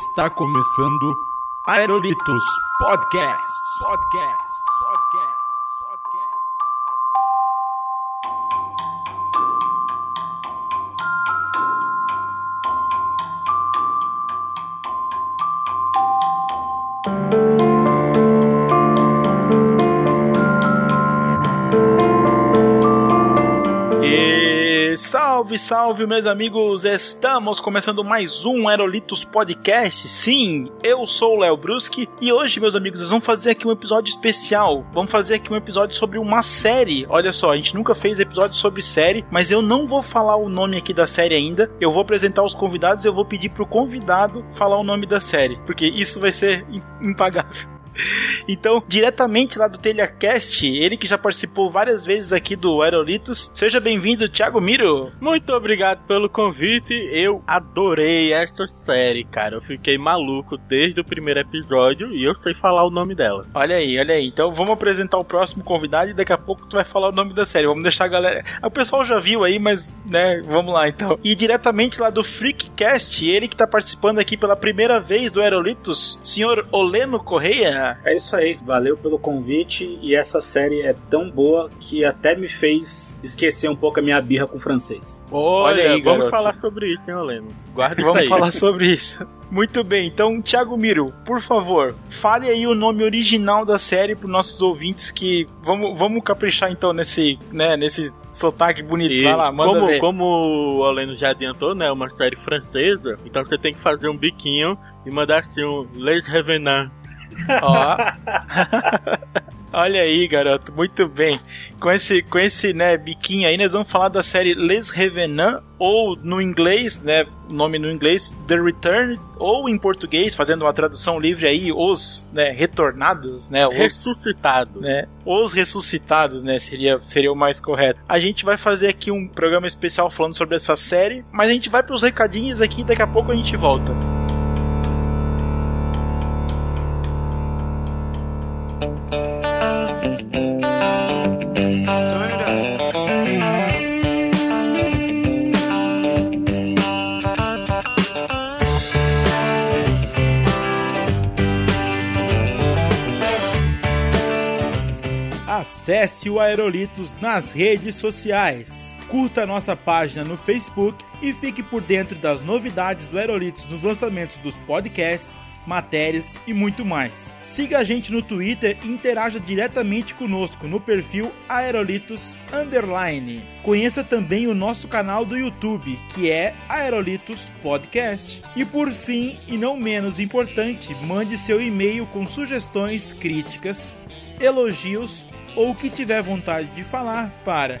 Está começando Aerolitos Podcast. Podcast. Salve, meus amigos! Estamos começando mais um Aerolitos Podcast. Sim, eu sou o Léo Bruschi e hoje, meus amigos, nós vamos fazer aqui um episódio especial. Vamos fazer aqui um episódio sobre uma série. Olha só, a gente nunca fez episódio sobre série, mas eu não vou falar o nome aqui da série ainda. Eu vou apresentar os convidados e eu vou pedir pro convidado falar o nome da série, porque isso vai ser impagável. Então, diretamente lá do TelhaCast, ele que já participou várias vezes aqui do Aerolitos. Seja bem-vindo, Thiago Miro. Muito obrigado pelo convite. Eu adorei essa série, cara. Eu fiquei maluco desde o primeiro episódio e eu sei falar o nome dela. Olha aí, olha aí. Então vamos apresentar o próximo convidado e daqui a pouco tu vai falar o nome da série. Vamos deixar a galera. O pessoal já viu aí, mas, né, vamos lá então. E diretamente lá do Freakcast, ele que tá participando aqui pela primeira vez do Aerolitos, senhor Oleno Correia. É isso aí, valeu pelo convite e essa série é tão boa que até me fez esquecer um pouco a minha birra com o francês. Olha, Olha aí, vamos garoto. falar sobre isso, hein, Oleno? Guarda Vamos falar sobre isso. Muito bem, então, Thiago Miro, por favor, fale aí o nome original da série para nossos ouvintes que vamos, vamos caprichar então nesse, né, nesse sotaque bonito. E Vai lá, manda como, ver. como o Oleno já adiantou, né, uma série francesa, então você tem que fazer um biquinho e mandar assim um Les Revenants Ó. Olha aí, garoto, muito bem. Com esse, com esse né, biquinho aí, nós vamos falar da série Les Revenants, ou no inglês, né, nome no inglês, The Return, ou em português, fazendo uma tradução livre aí, Os né, Retornados, né, os, Ressuscitados. Né, os Ressuscitados, né, seria, seria o mais correto. A gente vai fazer aqui um programa especial falando sobre essa série, mas a gente vai para os recadinhos aqui, daqui a pouco a gente volta. Acesse o Aerolitos nas redes sociais. Curta nossa página no Facebook e fique por dentro das novidades do Aerolitos nos lançamentos dos podcasts matérias e muito mais. Siga a gente no Twitter e interaja diretamente conosco no perfil Aerolitos Underline. Conheça também o nosso canal do YouTube, que é Aerolitos Podcast. E por fim, e não menos importante, mande seu e-mail com sugestões, críticas, elogios ou o que tiver vontade de falar para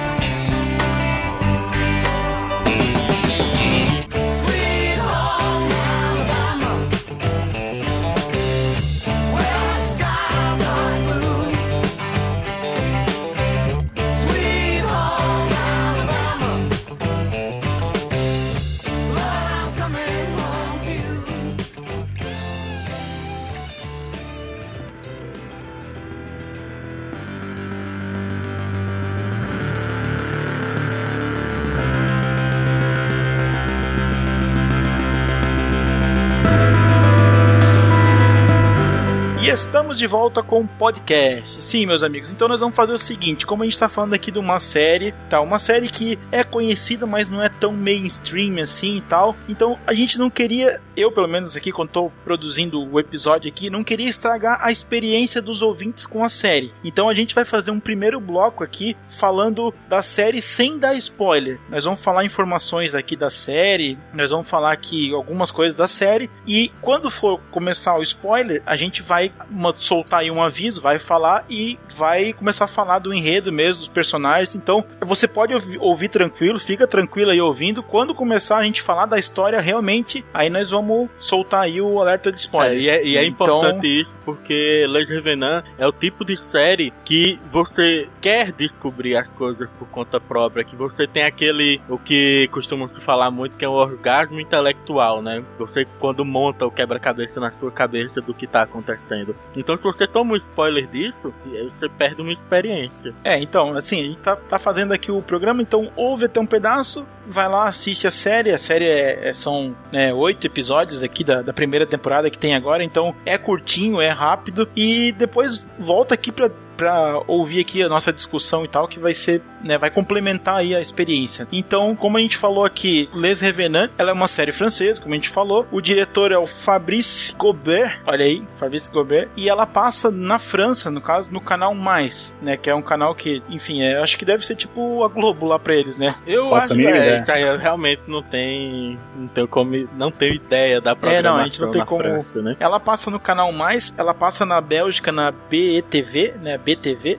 Estamos de volta com o podcast. Sim, meus amigos. Então nós vamos fazer o seguinte: como a gente está falando aqui de uma série, tá? Uma série que é conhecida, mas não é tão mainstream assim e tal. Então a gente não queria, eu pelo menos aqui, quando estou produzindo o episódio aqui, não queria estragar a experiência dos ouvintes com a série. Então a gente vai fazer um primeiro bloco aqui falando da série sem dar spoiler. Nós vamos falar informações aqui da série, nós vamos falar aqui algumas coisas da série e quando for começar o spoiler, a gente vai vai uma, soltar aí um aviso, vai falar e vai começar a falar do enredo mesmo, dos personagens. Então, você pode ouvir, ouvir tranquilo, fica tranquilo aí ouvindo. Quando começar a gente falar da história realmente, aí nós vamos soltar aí o alerta de spoiler. É, e é, e é então... importante isso porque Les Revenant é o tipo de série que você quer descobrir as coisas por conta própria, que você tem aquele, o que costuma se falar muito, que é o orgasmo intelectual, né? Você quando monta o quebra-cabeça na sua cabeça do que tá acontecendo. Então se você toma um spoiler disso, você perde uma experiência. É, então, assim, a gente tá, tá fazendo aqui o programa, então ouve até um pedaço, vai lá, assiste a série. A série é, é, são né, oito episódios aqui da, da primeira temporada que tem agora, então é curtinho, é rápido. E depois volta aqui pra para ouvir aqui a nossa discussão e tal, que vai ser, né, vai complementar aí a experiência. Então, como a gente falou aqui, Les Revenants, ela é uma série francesa, como a gente falou. O diretor é o Fabrice Gobert, olha aí, Fabrice Gobert, e ela passa na França, no caso, no canal Mais, né, que é um canal que, enfim, é, acho que deve ser tipo a Globo lá para eles, né? Eu Nossa, acho que é, isso aí eu realmente não tem, não tenho como, não tenho ideia da programação é, não, a gente não tem como, França, né? Ela passa no canal Mais, ela passa na Bélgica na BETV, né,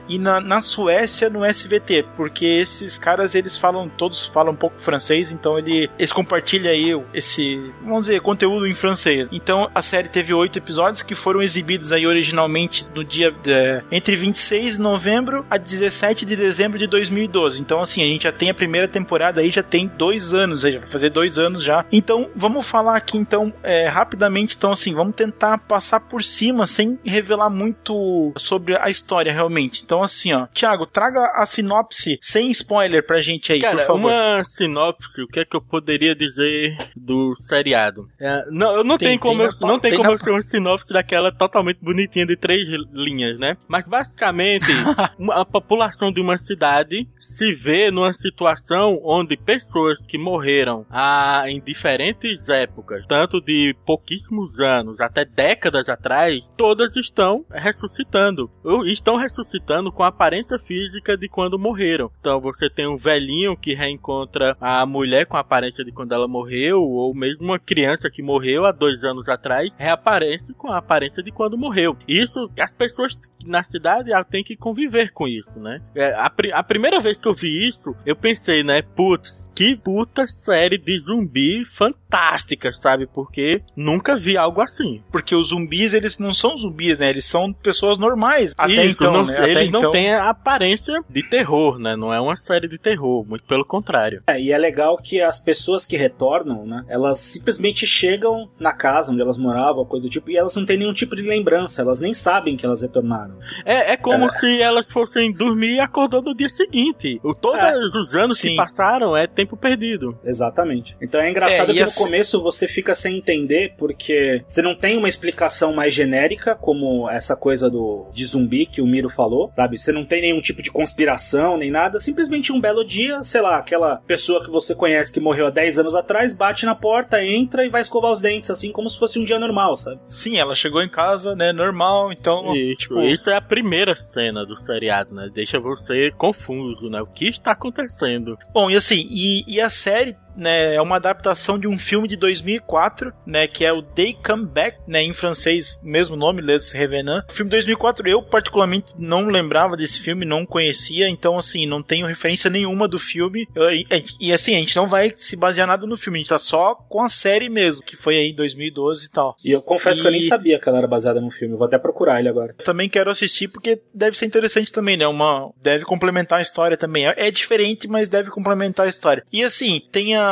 E na, na Suécia no SVT, porque esses caras eles falam, todos falam um pouco francês, então ele, eles compartilham aí esse, vamos dizer, conteúdo em francês. Então a série teve oito episódios que foram exibidos aí originalmente no dia de, entre 26 de novembro a 17 de dezembro de 2012. Então assim, a gente já tem a primeira temporada aí, já tem dois anos, já vai fazer dois anos já. Então vamos falar aqui então é, rapidamente, então assim, vamos tentar passar por cima sem revelar muito sobre a história realmente. Então, assim, ó, Thiago, traga a sinopse sem spoiler pra gente aí, Cara, por favor. uma sinopse, o que é que eu poderia dizer do seriado? É, não, eu não tem, tenho como, tem eu, não tem, tem como eu ser uma sinopse daquela totalmente bonitinha de três linhas, né? Mas basicamente, a população de uma cidade se vê numa situação onde pessoas que morreram ah, em diferentes épocas, tanto de pouquíssimos anos até décadas atrás, todas estão ressuscitando. Estão ressuscitando com a aparência física de quando morreram. Então você tem um velhinho que reencontra a mulher com a aparência de quando ela morreu, ou mesmo uma criança que morreu há dois anos atrás reaparece com a aparência de quando morreu. Isso, as pessoas na cidade têm que conviver com isso, né? É, a, a primeira vez que eu vi isso, eu pensei, né, putz, que puta série de zumbi fantástica, sabe? Porque nunca vi algo assim. Porque os zumbis, eles não são zumbis, né? Eles são pessoas normais. Até Isso, então, não, né? eles não então... têm a aparência de terror, né? Não é uma série de terror, muito pelo contrário. É, e é legal que as pessoas que retornam, né? Elas simplesmente chegam na casa onde elas moravam, coisa do tipo, e elas não têm nenhum tipo de lembrança, elas nem sabem que elas retornaram. É, é como é. se elas fossem dormir e acordar no dia seguinte. O, todos é. os anos Sim. que passaram é tempo perdido. Exatamente. Então é engraçado é, que no assim... começo você fica sem entender, porque você não tem uma explicação mais genérica, como essa coisa do de zumbi que o Miro falou, sabe? Você não tem nenhum tipo de conspiração, nem nada. Simplesmente um belo dia, sei lá, aquela pessoa que você conhece que morreu há 10 anos atrás, bate na porta, entra e vai escovar os dentes, assim como se fosse um dia normal, sabe? Sim, ela chegou em casa, né, normal, então... Isso, tipo... isso é a primeira cena do seriado, né? Deixa você confuso, né? O que está acontecendo? Bom, e assim, e, e a série né, é uma adaptação de um filme de 2004, né, que é o They Come Back, né, em francês, mesmo nome, Les Revenants. O filme de 2004 eu particularmente não lembrava desse filme, não conhecia, então assim, não tenho referência nenhuma do filme. Eu, e, e, assim, a gente não vai se basear nada no filme, a gente tá só com a série mesmo, que foi aí em 2012 e tal. E eu confesso e... que eu nem sabia que ela era baseada no filme, eu vou até procurar ele agora. Eu também quero assistir porque deve ser interessante também, né, uma deve complementar a história também. É, é diferente, mas deve complementar a história. E assim, tem a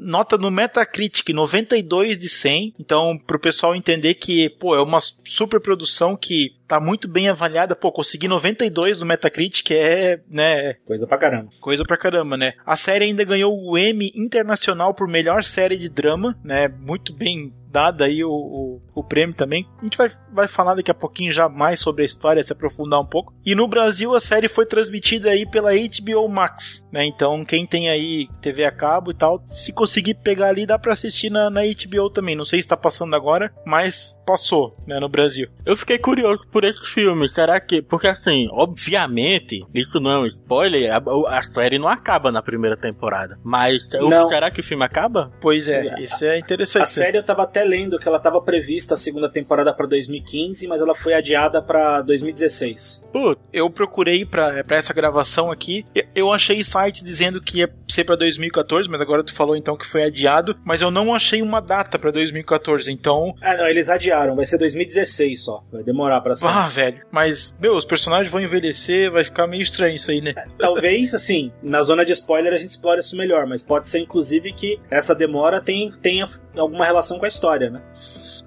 nota no Metacritic 92 de 100. Então, pro pessoal entender que, pô, é uma super produção que tá muito bem avaliada. Pô, conseguir 92 no Metacritic é, né? Coisa pra caramba. Coisa pra caramba, né? A série ainda ganhou o Emmy Internacional por melhor série de drama, né? Muito bem dada aí o, o, o, prêmio também. A gente vai, vai falar daqui a pouquinho já mais sobre a história, se aprofundar um pouco. E no Brasil a série foi transmitida aí pela HBO Max, né? Então quem tem aí TV a cabo e tal, se conseguir pegar ali dá para assistir na, na HBO também. Não sei se tá passando agora, mas passou, né, no Brasil. Eu fiquei curioso por esse filme. Será que. Porque assim, obviamente, isso não é um spoiler, a, a série não acaba na primeira temporada. Mas não. será que o filme acaba? Pois é, isso é interessante. A série eu tava até lendo que ela tava prevista a segunda temporada para 2015, mas ela foi adiada para 2016. Putz. Eu procurei para essa gravação aqui, eu achei site dizendo que ia ser para 2014, mas agora tu falou então que foi adiado, mas eu não achei uma data para 2014, então. Ah, não, eles adiaram, vai ser 2016 só. Vai demorar para ser. Ah, velho. Mas, meu, os personagens vão envelhecer, vai ficar meio estranho isso aí, né? É, talvez, assim, na zona de spoiler a gente explore isso melhor, mas pode ser inclusive que essa demora tenha, tenha alguma relação com a história, né?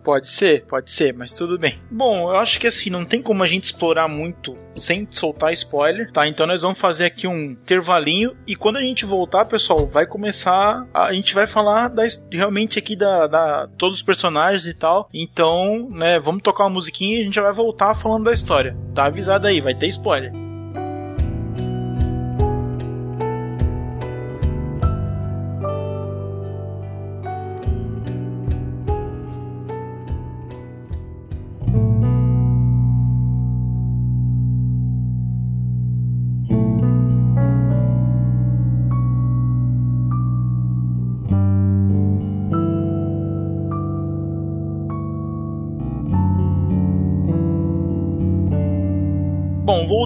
Pode ser, pode ser, mas tudo bem. Bom, eu acho que assim, não tem como a gente explorar muito sem soltar spoiler, tá? Então nós vamos fazer aqui um intervalinho e quando a gente voltar, pessoal, vai começar. A, gente vai falar da, realmente aqui da, da todos os personagens e tal. Então, né, vamos tocar uma musiquinha e a gente vai voltar falando da história. Tá avisado aí, vai ter spoiler.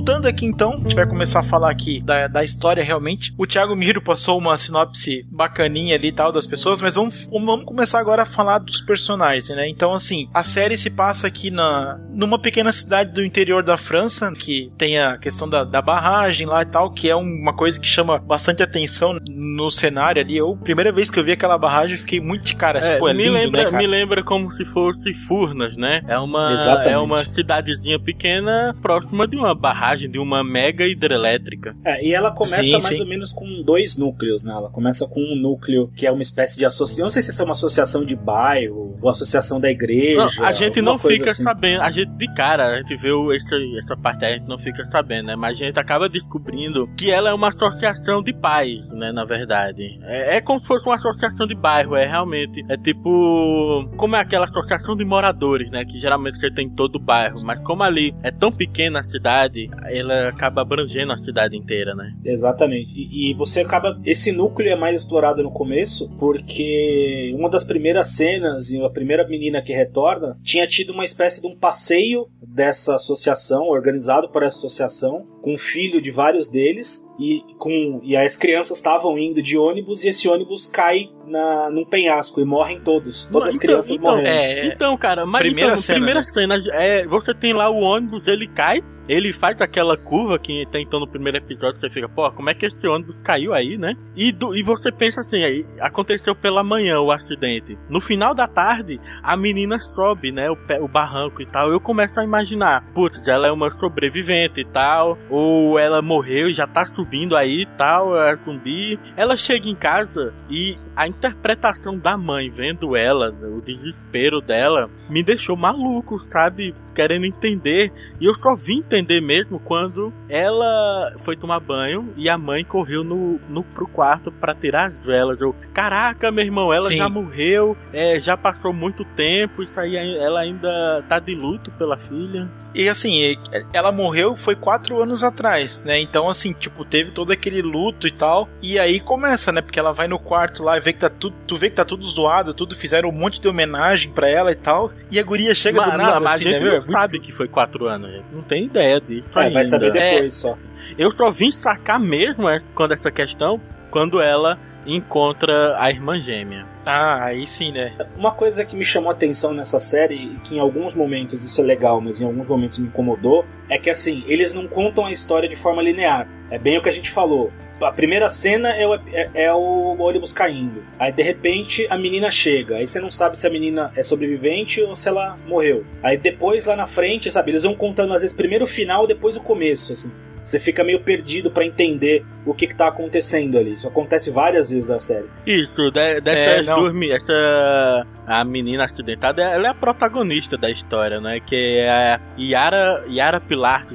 Voltando aqui então, a gente vai começar a falar aqui da, da história realmente. O Thiago Miro passou uma sinopse bacaninha ali e tal das pessoas, mas vamos, vamos começar agora a falar dos personagens, né? Então, assim, a série se passa aqui na, numa pequena cidade do interior da França, que tem a questão da, da barragem lá e tal, que é uma coisa que chama bastante atenção no cenário ali. Eu, primeira vez que eu vi aquela barragem, fiquei muito de cara. É, pô, é me, lindo, lembra, né, me lembra como se fosse Furnas, né? É uma, é uma cidadezinha pequena próxima de uma barragem de uma mega hidrelétrica. É, e ela começa sim, mais sim. ou menos com dois núcleos, né? Ela começa com um núcleo que é uma espécie de associação. Não sei se é uma associação de bairro ou associação da igreja. Não, a gente não fica assim. sabendo. A gente, de cara, a gente vê essa, essa parte aí, a gente não fica sabendo, né? Mas a gente acaba descobrindo que ela é uma associação de pais, né? Na verdade. É, é como se fosse uma associação de bairro, é realmente. É tipo. Como é aquela associação de moradores, né? Que geralmente você tem em todo o bairro. Mas como ali é tão pequena a cidade, ela acaba abrangendo a cidade inteira, né? Exatamente. E, e, você acaba. Esse núcleo é mais explorado no começo, porque uma das primeiras cenas, e a primeira menina que retorna, tinha tido uma espécie de um passeio dessa associação, organizado por essa associação, com o filho de vários deles, e, com, e as crianças estavam indo de ônibus, e esse ônibus cai na, num penhasco e morrem todos. Todas as então, crianças então, morrem. É, então, cara, mas primeira então, cena, primeira né? cena é, você tem lá o ônibus, ele cai, ele faz aquela curva que tem então no primeiro episódio, você fica, pô, como é que esse ônibus caiu aí, né? E, do, e você pensa assim, aí, aconteceu pela manhã o acidente. No final da tarde, a menina sobe, né, o, o barranco e tal. Eu começo a imaginar, putz, ela é uma sobrevivente e tal, ou ela morreu e já tá subindo aí e tal, é zumbi. Ela chega em casa e a interpretação da mãe vendo ela, o desespero dela, me deixou maluco, sabe? Querendo entender. E eu só vim entender mesmo quando ela foi tomar banho e a mãe correu no, no pro quarto para tirar as velas. Eu, caraca, meu irmão, ela Sim. já morreu, é, já passou muito tempo, isso aí ela ainda tá de luto pela filha. E assim, ela morreu foi quatro anos atrás, né? Então, assim, tipo, teve todo aquele luto e tal. E aí começa, né? Porque ela vai no quarto lá e vê que tá tudo. Tu vê que tá tudo zoado, tudo, fizeram um monte de homenagem para ela e tal. E a guria chega mas, do nada. Mas assim, a gente né, não sabe que foi quatro anos, não tem ideia disso. É, ainda. vai saber depois é, só. Eu só vim sacar mesmo quando essa questão, quando ela encontra a irmã gêmea. Ah, aí sim, né? Uma coisa que me chamou a atenção nessa série, e que em alguns momentos isso é legal, mas em alguns momentos me incomodou, é que assim, eles não contam a história de forma linear. É bem o que a gente falou. A primeira cena é o, é, é o ônibus caindo. Aí de repente a menina chega. Aí você não sabe se a menina é sobrevivente ou se ela morreu. Aí depois lá na frente, sabe, eles vão contando às vezes primeiro o final, depois o começo, assim você fica meio perdido para entender o que, que tá acontecendo ali. Isso acontece várias vezes na série. Isso, de, dessas é, duas, essa a menina acidentada, ela é a protagonista da história, né? Que é a Yara, Yara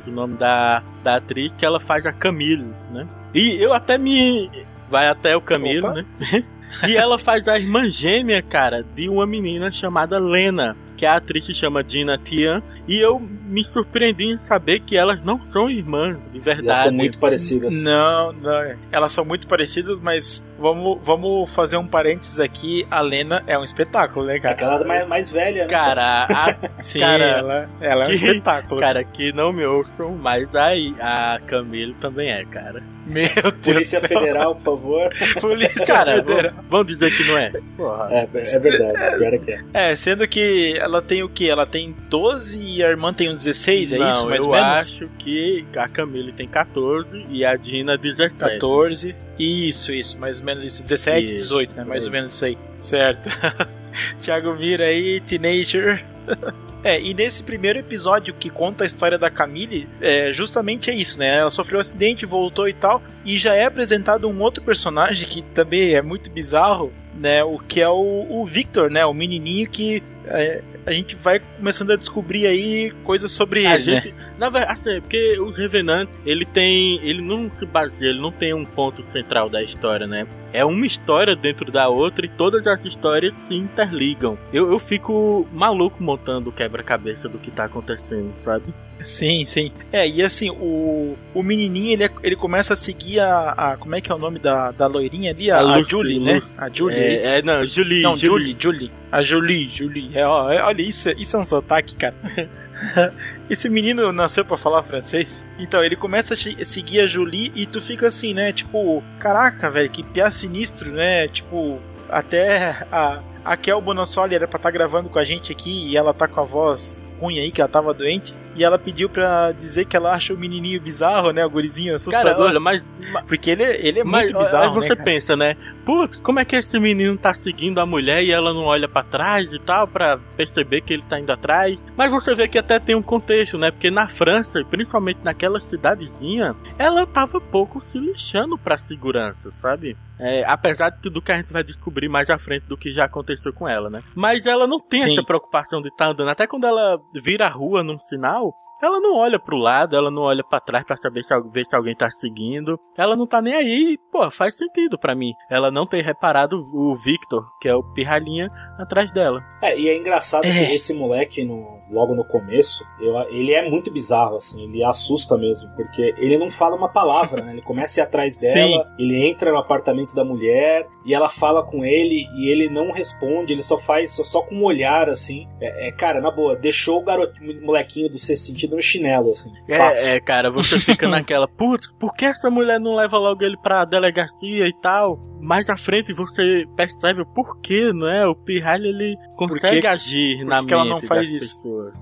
o nome da, da atriz, que ela faz a Camille, né? E eu até me vai até o Camilo, Opa. né? e ela faz a irmã gêmea, cara, de uma menina chamada Lena, que a atriz se chama Dina Tian E eu me surpreendi em saber que elas não são irmãs, de verdade. Elas são muito parecidas. Não, não. Elas são muito parecidas, mas vamos, vamos fazer um parênteses aqui. A Lena é um espetáculo, né, cara? Aquela mais, mais velha, né? Cara, a, Sim, cara, ela, ela que, é um espetáculo. Cara, que não me ouçam, mas aí a Camille também é, cara. Meu Deus Polícia Federal, por favor. Polícia cara, Federal. Vamos dizer que não é. Porra. É, é verdade. Pior é que é. É, sendo que ela tem o que? Ela tem 12 e a irmã tem um 16, é não, isso? Mais eu ou menos? acho que a Camille tem 14 e a Dina 17. 14. Isso, isso. Mais ou menos isso. 17, isso. 18, né? Mais ou menos isso aí. Certo. Thiago Mira aí, Teenager. É, e nesse primeiro episódio que conta a história da Camille, é, justamente é isso, né? Ela sofreu um acidente, voltou e tal, e já é apresentado um outro personagem que também é muito bizarro, né? O que é o, o Victor, né? O menininho que é, a gente vai começando a descobrir aí coisas sobre a ele, gente, né? Na verdade, assim, porque os Revenant, ele tem, ele não se baseia, ele não tem um ponto central da história, né? É uma história dentro da outra e todas as histórias se interligam. Eu, eu fico maluco montando o quebra-cabeça do que tá acontecendo, sabe? Sim, sim. É, e assim, o, o menininho, ele, ele começa a seguir a, a Como é que é o nome da, da loirinha ali? A, a, Lucy, Julie, né? A Julie. É, é, é, não, Julie. Não, Julie, Julie. A Julie, Julie. É, ó, é, olha, isso, isso é um sotaque, cara. Esse menino nasceu para falar francês. Então, ele começa a seguir a Julie e tu fica assim, né? Tipo, caraca, velho, que piá sinistro, né? Tipo, até a, a Kel Bonassoli era pra estar tá gravando com a gente aqui e ela tá com a voz ruim aí, que ela tava doente. E ela pediu pra dizer que ela acha o menininho bizarro, né? O gurizinho assustador. Cara, olha, mas. Porque ele, ele é mas, muito bizarro. Mas você né, pensa, né? Putz, como é que esse menino tá seguindo a mulher e ela não olha para trás e tal, para perceber que ele tá indo atrás? Mas você vê que até tem um contexto, né? Porque na França, principalmente naquela cidadezinha, ela tava pouco se lixando pra segurança, sabe? É, apesar do que a gente vai descobrir mais à frente do que já aconteceu com ela, né? Mas ela não tem Sim. essa preocupação de estar tá andando. Até quando ela vira a rua num sinal, ela não olha pro lado, ela não olha para trás para saber se, ver se alguém tá seguindo. Ela não tá nem aí. Pô, faz sentido para mim. Ela não ter reparado o Victor, que é o pirralhinha, atrás dela. É, e é engraçado é. que esse moleque, no, logo no começo, eu, ele é muito bizarro, assim. Ele assusta mesmo, porque ele não fala uma palavra, né? Ele começa a ir atrás dela, Sim. ele entra no apartamento da mulher e ela fala com ele e ele não responde, ele só faz só, só com um olhar, assim. É, é, cara, na boa, deixou o garoto, molequinho do ser sentido no chinelo, assim. É, é, cara, você fica naquela, putz, por que essa mulher não leva logo ele pra delegacia e tal? Mais à frente você percebe o porquê, não é? O Pirralho, ele consegue porque, agir na mente ela não faz isso? pessoas.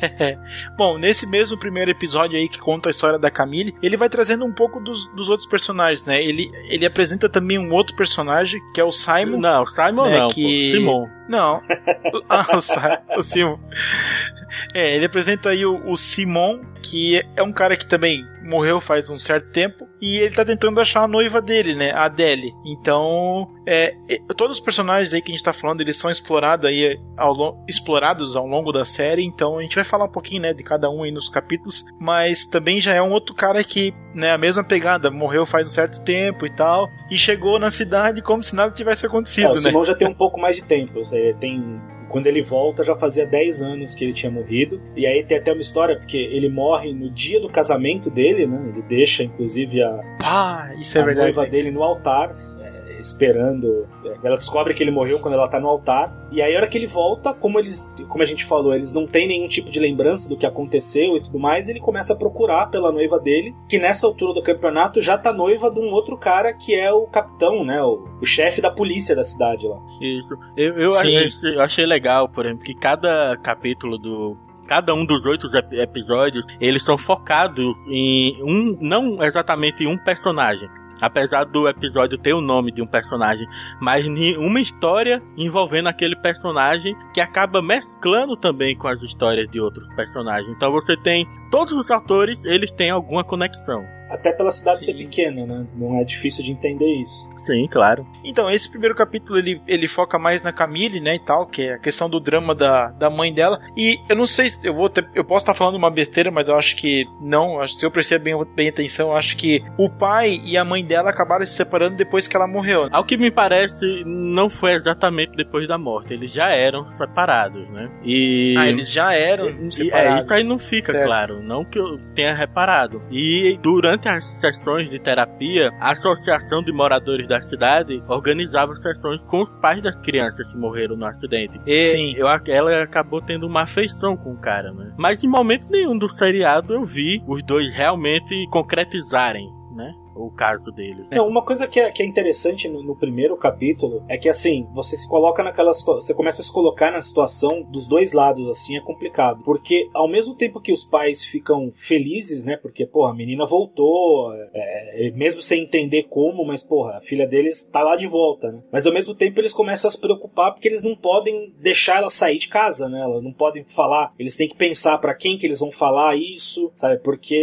Bom, nesse mesmo primeiro episódio aí que conta a história da Camille, ele vai trazendo um pouco dos, dos outros personagens, né? Ele, ele apresenta também um outro personagem, que é o Simon. Não, Simon né, não, que... Simon. Não. ah, o, o Simon. É, ele apresenta aí o, o, Simon, que é um cara que também morreu faz um certo tempo, e ele tá tentando achar a noiva dele, né, a Adele. Então, é, todos os personagens aí que a gente tá falando, eles são explorados aí ao, explorados ao longo da série, então a gente vai falar um pouquinho, né, de cada um aí nos capítulos, mas também já é um outro cara que, né, a mesma pegada, morreu faz um certo tempo e tal, e chegou na cidade como se nada tivesse acontecido, é, o né? Simon já tem um pouco mais de tempo, tem quando ele volta, já fazia 10 anos que ele tinha morrido. E aí tem até uma história, porque ele morre no dia do casamento dele, né? Ele deixa, inclusive, a, ah, isso é a verdade. noiva dele no altar esperando. Ela descobre que ele morreu quando ela tá no altar. E aí, a hora que ele volta, como eles, como a gente falou, eles não têm nenhum tipo de lembrança do que aconteceu e tudo mais, ele começa a procurar pela noiva dele, que nessa altura do campeonato já tá noiva de um outro cara que é o capitão, né? O, o chefe da polícia da cidade lá. Isso. Eu, eu, achei, eu achei legal, por exemplo, que cada capítulo do cada um dos oito episódios, eles são focados em um, não exatamente em um personagem, apesar do episódio ter o nome de um personagem, mas uma história envolvendo aquele personagem que acaba mesclando também com as histórias de outros personagens. Então você tem todos os atores, eles têm alguma conexão. Até pela cidade Sim. ser pequena, né? Não é difícil de entender isso. Sim, claro. Então, esse primeiro capítulo ele, ele foca mais na Camille, né, e tal, que é a questão do drama da, da mãe dela. E eu não sei, eu vou ter, eu posso estar falando uma besteira, mas eu acho que não, se eu prestei bem, bem atenção, eu acho que o pai e a mãe dela acabaram se separando depois que ela morreu. Ao que me parece, não foi exatamente depois da morte, eles já eram separados, né? E Ah, eles já eram e, separados. É, isso aí não fica certo. claro, não que eu tenha reparado. E durante as sessões de terapia, a associação de moradores da cidade organizava sessões com os pais das crianças que morreram no acidente. E Sim. Eu, ela acabou tendo uma afeição com o cara, né? Mas em momento nenhum do seriado eu vi os dois realmente concretizarem? O caso deles. Não, uma coisa que é, que é interessante no, no, primeiro capítulo é que assim, você se coloca naquela você começa a se colocar na situação dos dois lados, assim, é complicado. Porque ao mesmo tempo que os pais ficam felizes, né? Porque, porra, a menina voltou, é, é, mesmo sem entender como, mas, porra, a filha deles tá lá de volta, né? Mas ao mesmo tempo eles começam a se preocupar porque eles não podem deixar ela sair de casa, né? Elas não podem falar, eles têm que pensar para quem que eles vão falar isso, sabe? Porque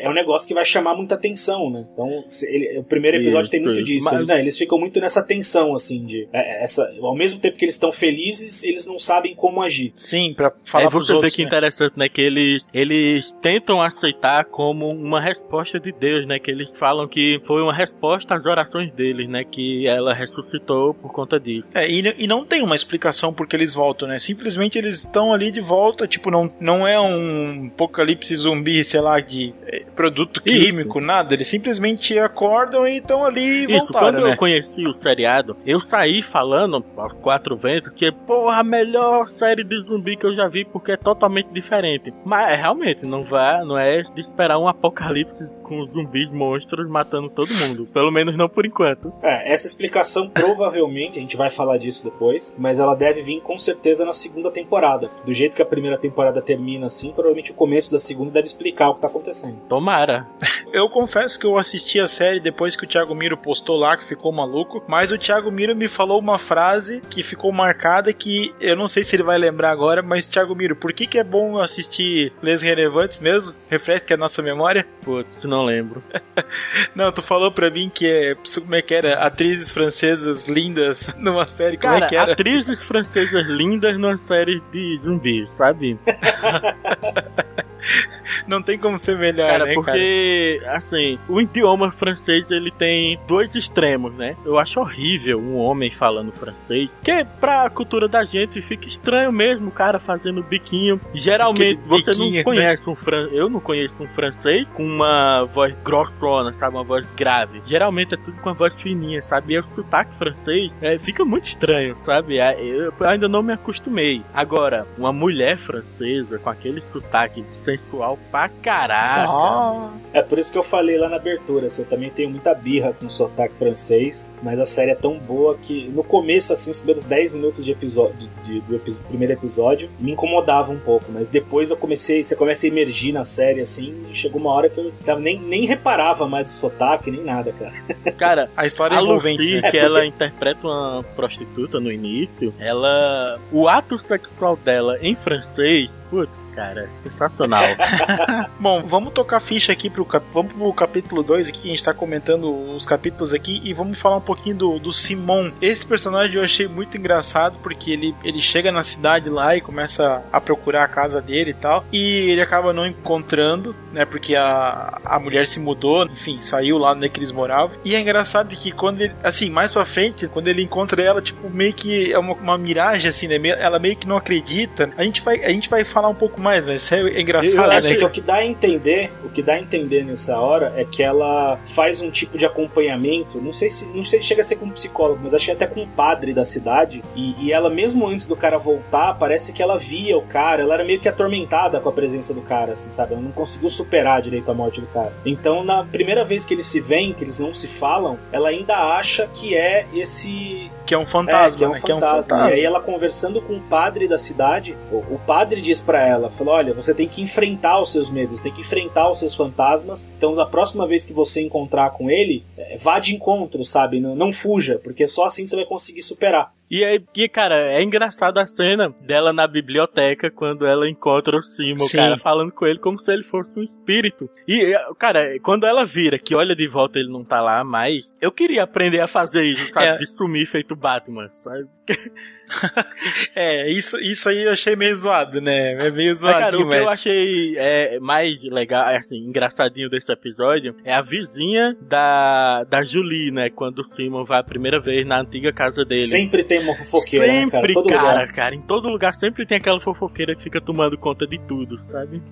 é um negócio que vai chamar muita atenção, né? Então ele, o primeiro episódio isso, tem muito disso. Mas... Né? Eles ficam muito nessa tensão, assim, de. É, essa, ao mesmo tempo que eles estão felizes, eles não sabem como agir. Sim, pra falar é, pros você outros, vê que né? interessante, né? Que eles, eles tentam aceitar como uma resposta de Deus, né? Que eles falam que foi uma resposta às orações deles, né? Que ela ressuscitou por conta disso. É, e, e não tem uma explicação porque eles voltam, né? Simplesmente eles estão ali de volta, tipo, não, não é um apocalipse zumbi, sei lá, de é, produto químico, Isso. nada. Eles simplesmente noite, acordam e estão ali e Isso, quando né? eu conheci o seriado, eu saí falando aos quatro ventos que, porra, a melhor série de zumbi que eu já vi porque é totalmente diferente. Mas realmente, não vai, não é de esperar um apocalipse com zumbis monstros matando todo mundo. Pelo menos não por enquanto. É, essa explicação provavelmente, a gente vai falar disso depois, mas ela deve vir com certeza na segunda temporada. Do jeito que a primeira temporada termina assim, provavelmente o começo da segunda deve explicar o que tá acontecendo. Tomara. eu confesso que eu assisti a série depois que o Thiago Miro postou lá, que ficou maluco, mas o Thiago Miro me falou uma frase que ficou marcada que eu não sei se ele vai lembrar agora, mas Thiago Miro, por que que é bom assistir Les Relevantes mesmo? Refresca a nossa memória. Putz, não lembro. não, tu falou pra mim que é, como é que era? Atrizes francesas lindas numa série, como Cara, é que era? atrizes francesas lindas numa série de zumbis, sabe? Não tem como ser melhor, cara, né, porque, cara? assim, o idioma francês, ele tem dois extremos, né? Eu acho horrível um homem falando francês, que pra cultura da gente fica estranho mesmo, o cara fazendo biquinho. Geralmente, você não né? conhece né? um francês, eu não conheço um francês com uma voz grossona, sabe? Uma voz grave. Geralmente é tudo com uma voz fininha, sabe? E o sotaque francês é, fica muito estranho, sabe? É, eu ainda não me acostumei. Agora, uma mulher francesa com aquele sotaque sensual pra caraca. Oh. É por isso que eu falei lá na abertura. Assim, eu também tenho muita birra com sotaque francês, mas a série é tão boa que no começo, assim, os primeiros 10 minutos de episódio de, do, do primeiro episódio me incomodava um pouco, mas depois eu comecei, você começa a emergir na série assim, e chegou uma hora que eu nem, nem reparava mais o sotaque, nem nada, cara. Cara, a história a é envolvente, Lucy, né? que é porque... ela interpreta uma prostituta no início, ela o ato sexual dela em francês Putz, cara, sensacional. Bom, vamos tocar ficha aqui pro, cap... vamos pro capítulo 2 aqui, a gente tá comentando os capítulos aqui e vamos falar um pouquinho do, do Simon. Esse personagem eu achei muito engraçado porque ele, ele chega na cidade lá e começa a procurar a casa dele e tal, e ele acaba não encontrando, né, porque a, a mulher se mudou, enfim, saiu lá onde é que eles moravam. E é engraçado que quando ele, assim, mais pra frente, quando ele encontra ela, tipo, meio que é uma, uma miragem, assim, né, ela meio que não acredita. A gente vai, a gente vai falar falar um pouco mais, mas é engraçado, eu né? Que o que dá a entender, o que dá a entender nessa hora é que ela faz um tipo de acompanhamento, não sei se não sei se chega a ser com um psicólogo, mas acho que até com um padre da cidade, e, e ela mesmo antes do cara voltar, parece que ela via o cara, ela era meio que atormentada com a presença do cara, assim, sabe? Ela não conseguiu superar direito a morte do cara. Então, na primeira vez que eles se veem, que eles não se falam, ela ainda acha que é esse que é um fantasma, é, que é um, né? fantasma. Que é um fantasma. E aí ela conversando com o padre da cidade, o, o padre diz para ela, falou, olha, você tem que enfrentar os seus medos, tem que enfrentar os seus fantasmas. Então, da próxima vez que você encontrar com ele, é, vá de encontro, sabe? Não, não fuja, porque só assim você vai conseguir superar. E aí, e, cara, é engraçado a cena dela na biblioteca quando ela encontra o Simon, cara, falando com ele como se ele fosse um espírito. E, cara, quando ela vira, que olha de volta ele não tá lá mais, eu queria aprender a fazer isso, sabe? É. De sumir feito Batman, sabe? é, isso, isso aí eu achei meio zoado, né? É meio zoado. Cara, o que eu achei é, mais legal, assim, engraçadinho desse episódio é a vizinha da, da Julie, né? Quando o Simon vai a primeira vez na antiga casa dele. Sempre tem uma fofoqueira, sempre, né, cara? Todo cara, lugar. cara, em todo lugar sempre tem aquela fofoqueira que fica tomando conta de tudo, sabe?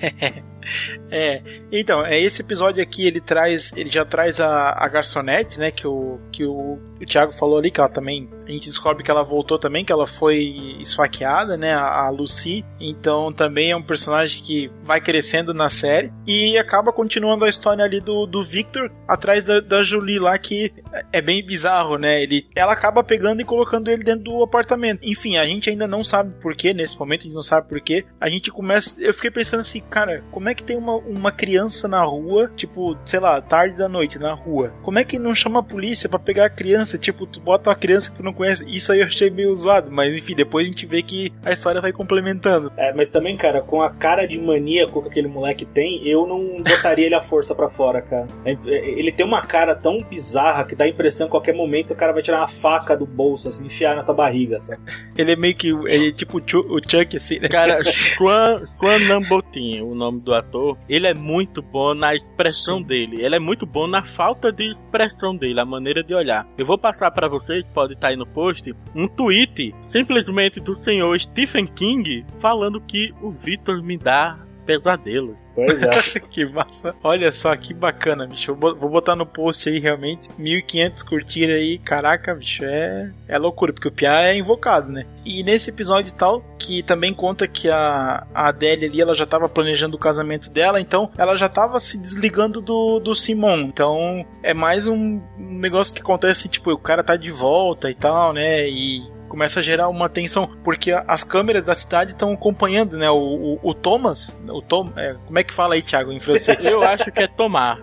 é, então, é esse episódio aqui, ele traz, ele já traz a, a garçonete, né? Que o, que o, o Thiago falou ali, que ela também, a gente descobre que ela voltou também, que ela foi esfaqueada, né? A, a Lucy. Então também é um personagem que vai crescendo na série e acaba continuando a história ali do, do Victor atrás da, da Julie lá, que é bem bizarro, né? Ele, ela acaba pegando e colocando ele dentro do apartamento. Enfim, a gente ainda não sabe porquê, nesse momento a gente não sabe porquê. A gente começa. Eu fiquei pensando assim, cara, como é que tem uma, uma criança na rua, tipo, sei lá, tarde da noite na rua? Como é que não chama a polícia para pegar a criança? Tipo, tu bota uma criança que tu não conhece. Isso aí eu achei meio zoado, mas enfim, depois a gente vê que a história vai complementando. É, mas também, cara, com a cara de maníaco que aquele moleque tem, eu não botaria ele à força para fora, cara. É, é, ele tem uma cara tão bizarra que dá a impressão que a qualquer momento o cara vai tirar uma faca do bolso, assim, enfiar na tua barriga, sabe? Ele é meio que ele é tipo o Chuck, assim, né? Cara, Swan, Swan Nambotin, o nome do ator, ele é muito bom na expressão Sim. dele. Ele é muito bom na falta de expressão dele, a maneira de olhar. Eu vou passar para vocês, pode estar tá aí no post, um tweet simplesmente do senhor Stephen King falando que o Victor me dá pesadelos. Pois é. que massa. Olha só que bacana, bicho. vou botar no post aí realmente. 1500 curtir aí. Caraca, bicho, é, é loucura, porque o Pia é invocado, né? E nesse episódio tal, que também conta que a, a Adélia ali, ela já tava planejando o casamento dela, então ela já tava se desligando do, do Simon. Então é mais um negócio que acontece, tipo, o cara tá de volta e tal, né? E começa a gerar uma tensão, porque as câmeras da cidade estão acompanhando, né? O, o, o, Thomas, o Tom, é, como é que fala aí, Thiago, em francês? Eu acho que é tomar.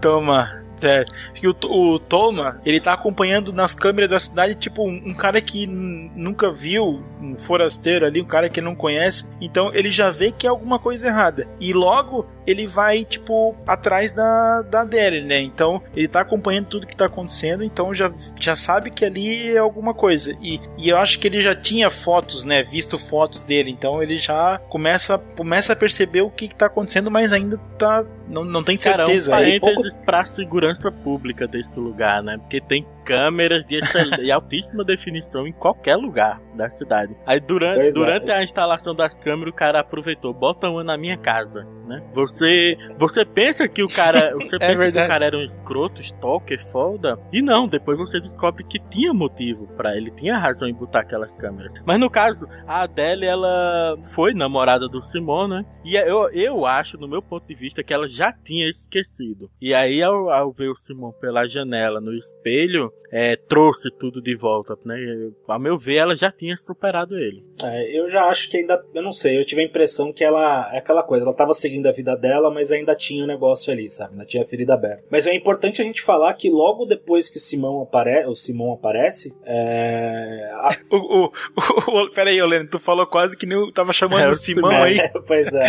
Toma. Certo. E o, o Toma, ele tá acompanhando nas câmeras da cidade, tipo, um, um cara que nunca viu, um forasteiro ali, um cara que não conhece. Então ele já vê que é alguma coisa errada. E logo ele vai, tipo, atrás da, da Adele, né? Então ele tá acompanhando tudo que tá acontecendo, então já, já sabe que ali é alguma coisa. E, e eu acho que ele já tinha fotos, né? Visto fotos dele, então ele já começa, começa a perceber o que, que tá acontecendo, mas ainda tá. Não, não tem certeza. Cara, um parênteses pouco... pra segurança pública desse lugar, né? Porque tem câmeras de, de altíssima definição em qualquer lugar da cidade. Aí durante, é. durante a instalação das câmeras, o cara aproveitou, bota uma na minha casa, né? Você, você pensa que o cara, você é pensa que o cara era um escroto, stalker, foda, e não, depois você descobre que tinha motivo para ele, tinha razão em botar aquelas câmeras. Mas no caso, a Adele, ela foi namorada do Simon, né? E eu, eu acho, no meu ponto de vista, que ela já tinha esquecido. E aí, ao, ao o Simon pela janela, no espelho, é, trouxe tudo de volta, né? A meu ver, ela já tinha superado ele. É, eu já acho que ainda, eu não sei, eu tive a impressão que ela é aquela coisa, ela tava seguindo a vida dela, mas ainda tinha o um negócio ali, sabe? Ainda tinha a ferida aberta. Mas é importante a gente falar que logo depois que o Simão aparece, o Simão aparece, é... a... o, o, o, peraí, Oleno, tu falou quase que nem eu tava chamando é, o Simão aí. pois é.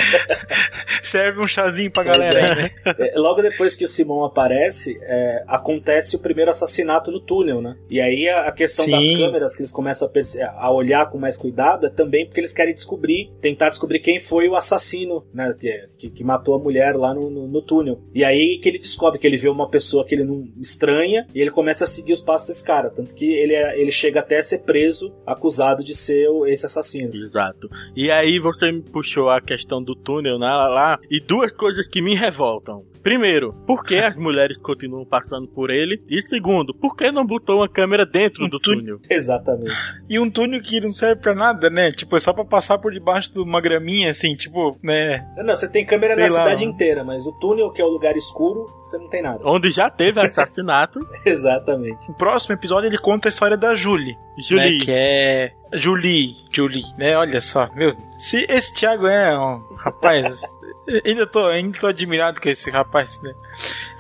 Serve um chazinho pra galera aí, né? É, logo depois que o Simão aparece, é, acontece o primeiro assassinato no túnel, né? E aí a, questão Sim. das câmeras que eles começam a, a, olhar com mais cuidado é também porque eles querem descobrir, tentar descobrir quem foi o assassino, né? Que, que matou a mulher lá no, no, no, túnel. E aí que ele descobre que ele vê uma pessoa que ele não estranha e ele começa a seguir os passos desse cara. Tanto que ele, é, ele chega até a ser preso, acusado de ser esse assassino. Exato. E aí você me puxou a questão do túnel né, lá, e duas coisas que me revoltam. Primeiro, por que as mulheres continuam passando por ele? E segundo, por que não botou uma câmera dentro um do túnel? Exatamente. E um túnel que não serve pra nada, né? Tipo, é só pra passar por debaixo de uma graminha, assim, tipo, né? Não, você tem câmera Sei na lá, cidade inteira, mas o túnel, que é o lugar escuro, você não tem nada. Onde já teve assassinato. Exatamente. No próximo episódio ele conta a história da Julie. Julie. Né? Que é. Julie, Julie, né? Olha só, meu. Se esse Thiago é um rapaz. ainda, tô, ainda tô admirado com esse rapaz, né?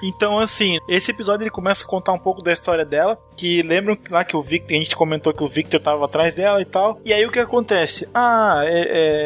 Então, assim, esse episódio ele começa a contar um pouco da história dela. Que lembram lá que o Victor, a gente comentou que o Victor tava atrás dela e tal. E aí o que acontece? Ah, é,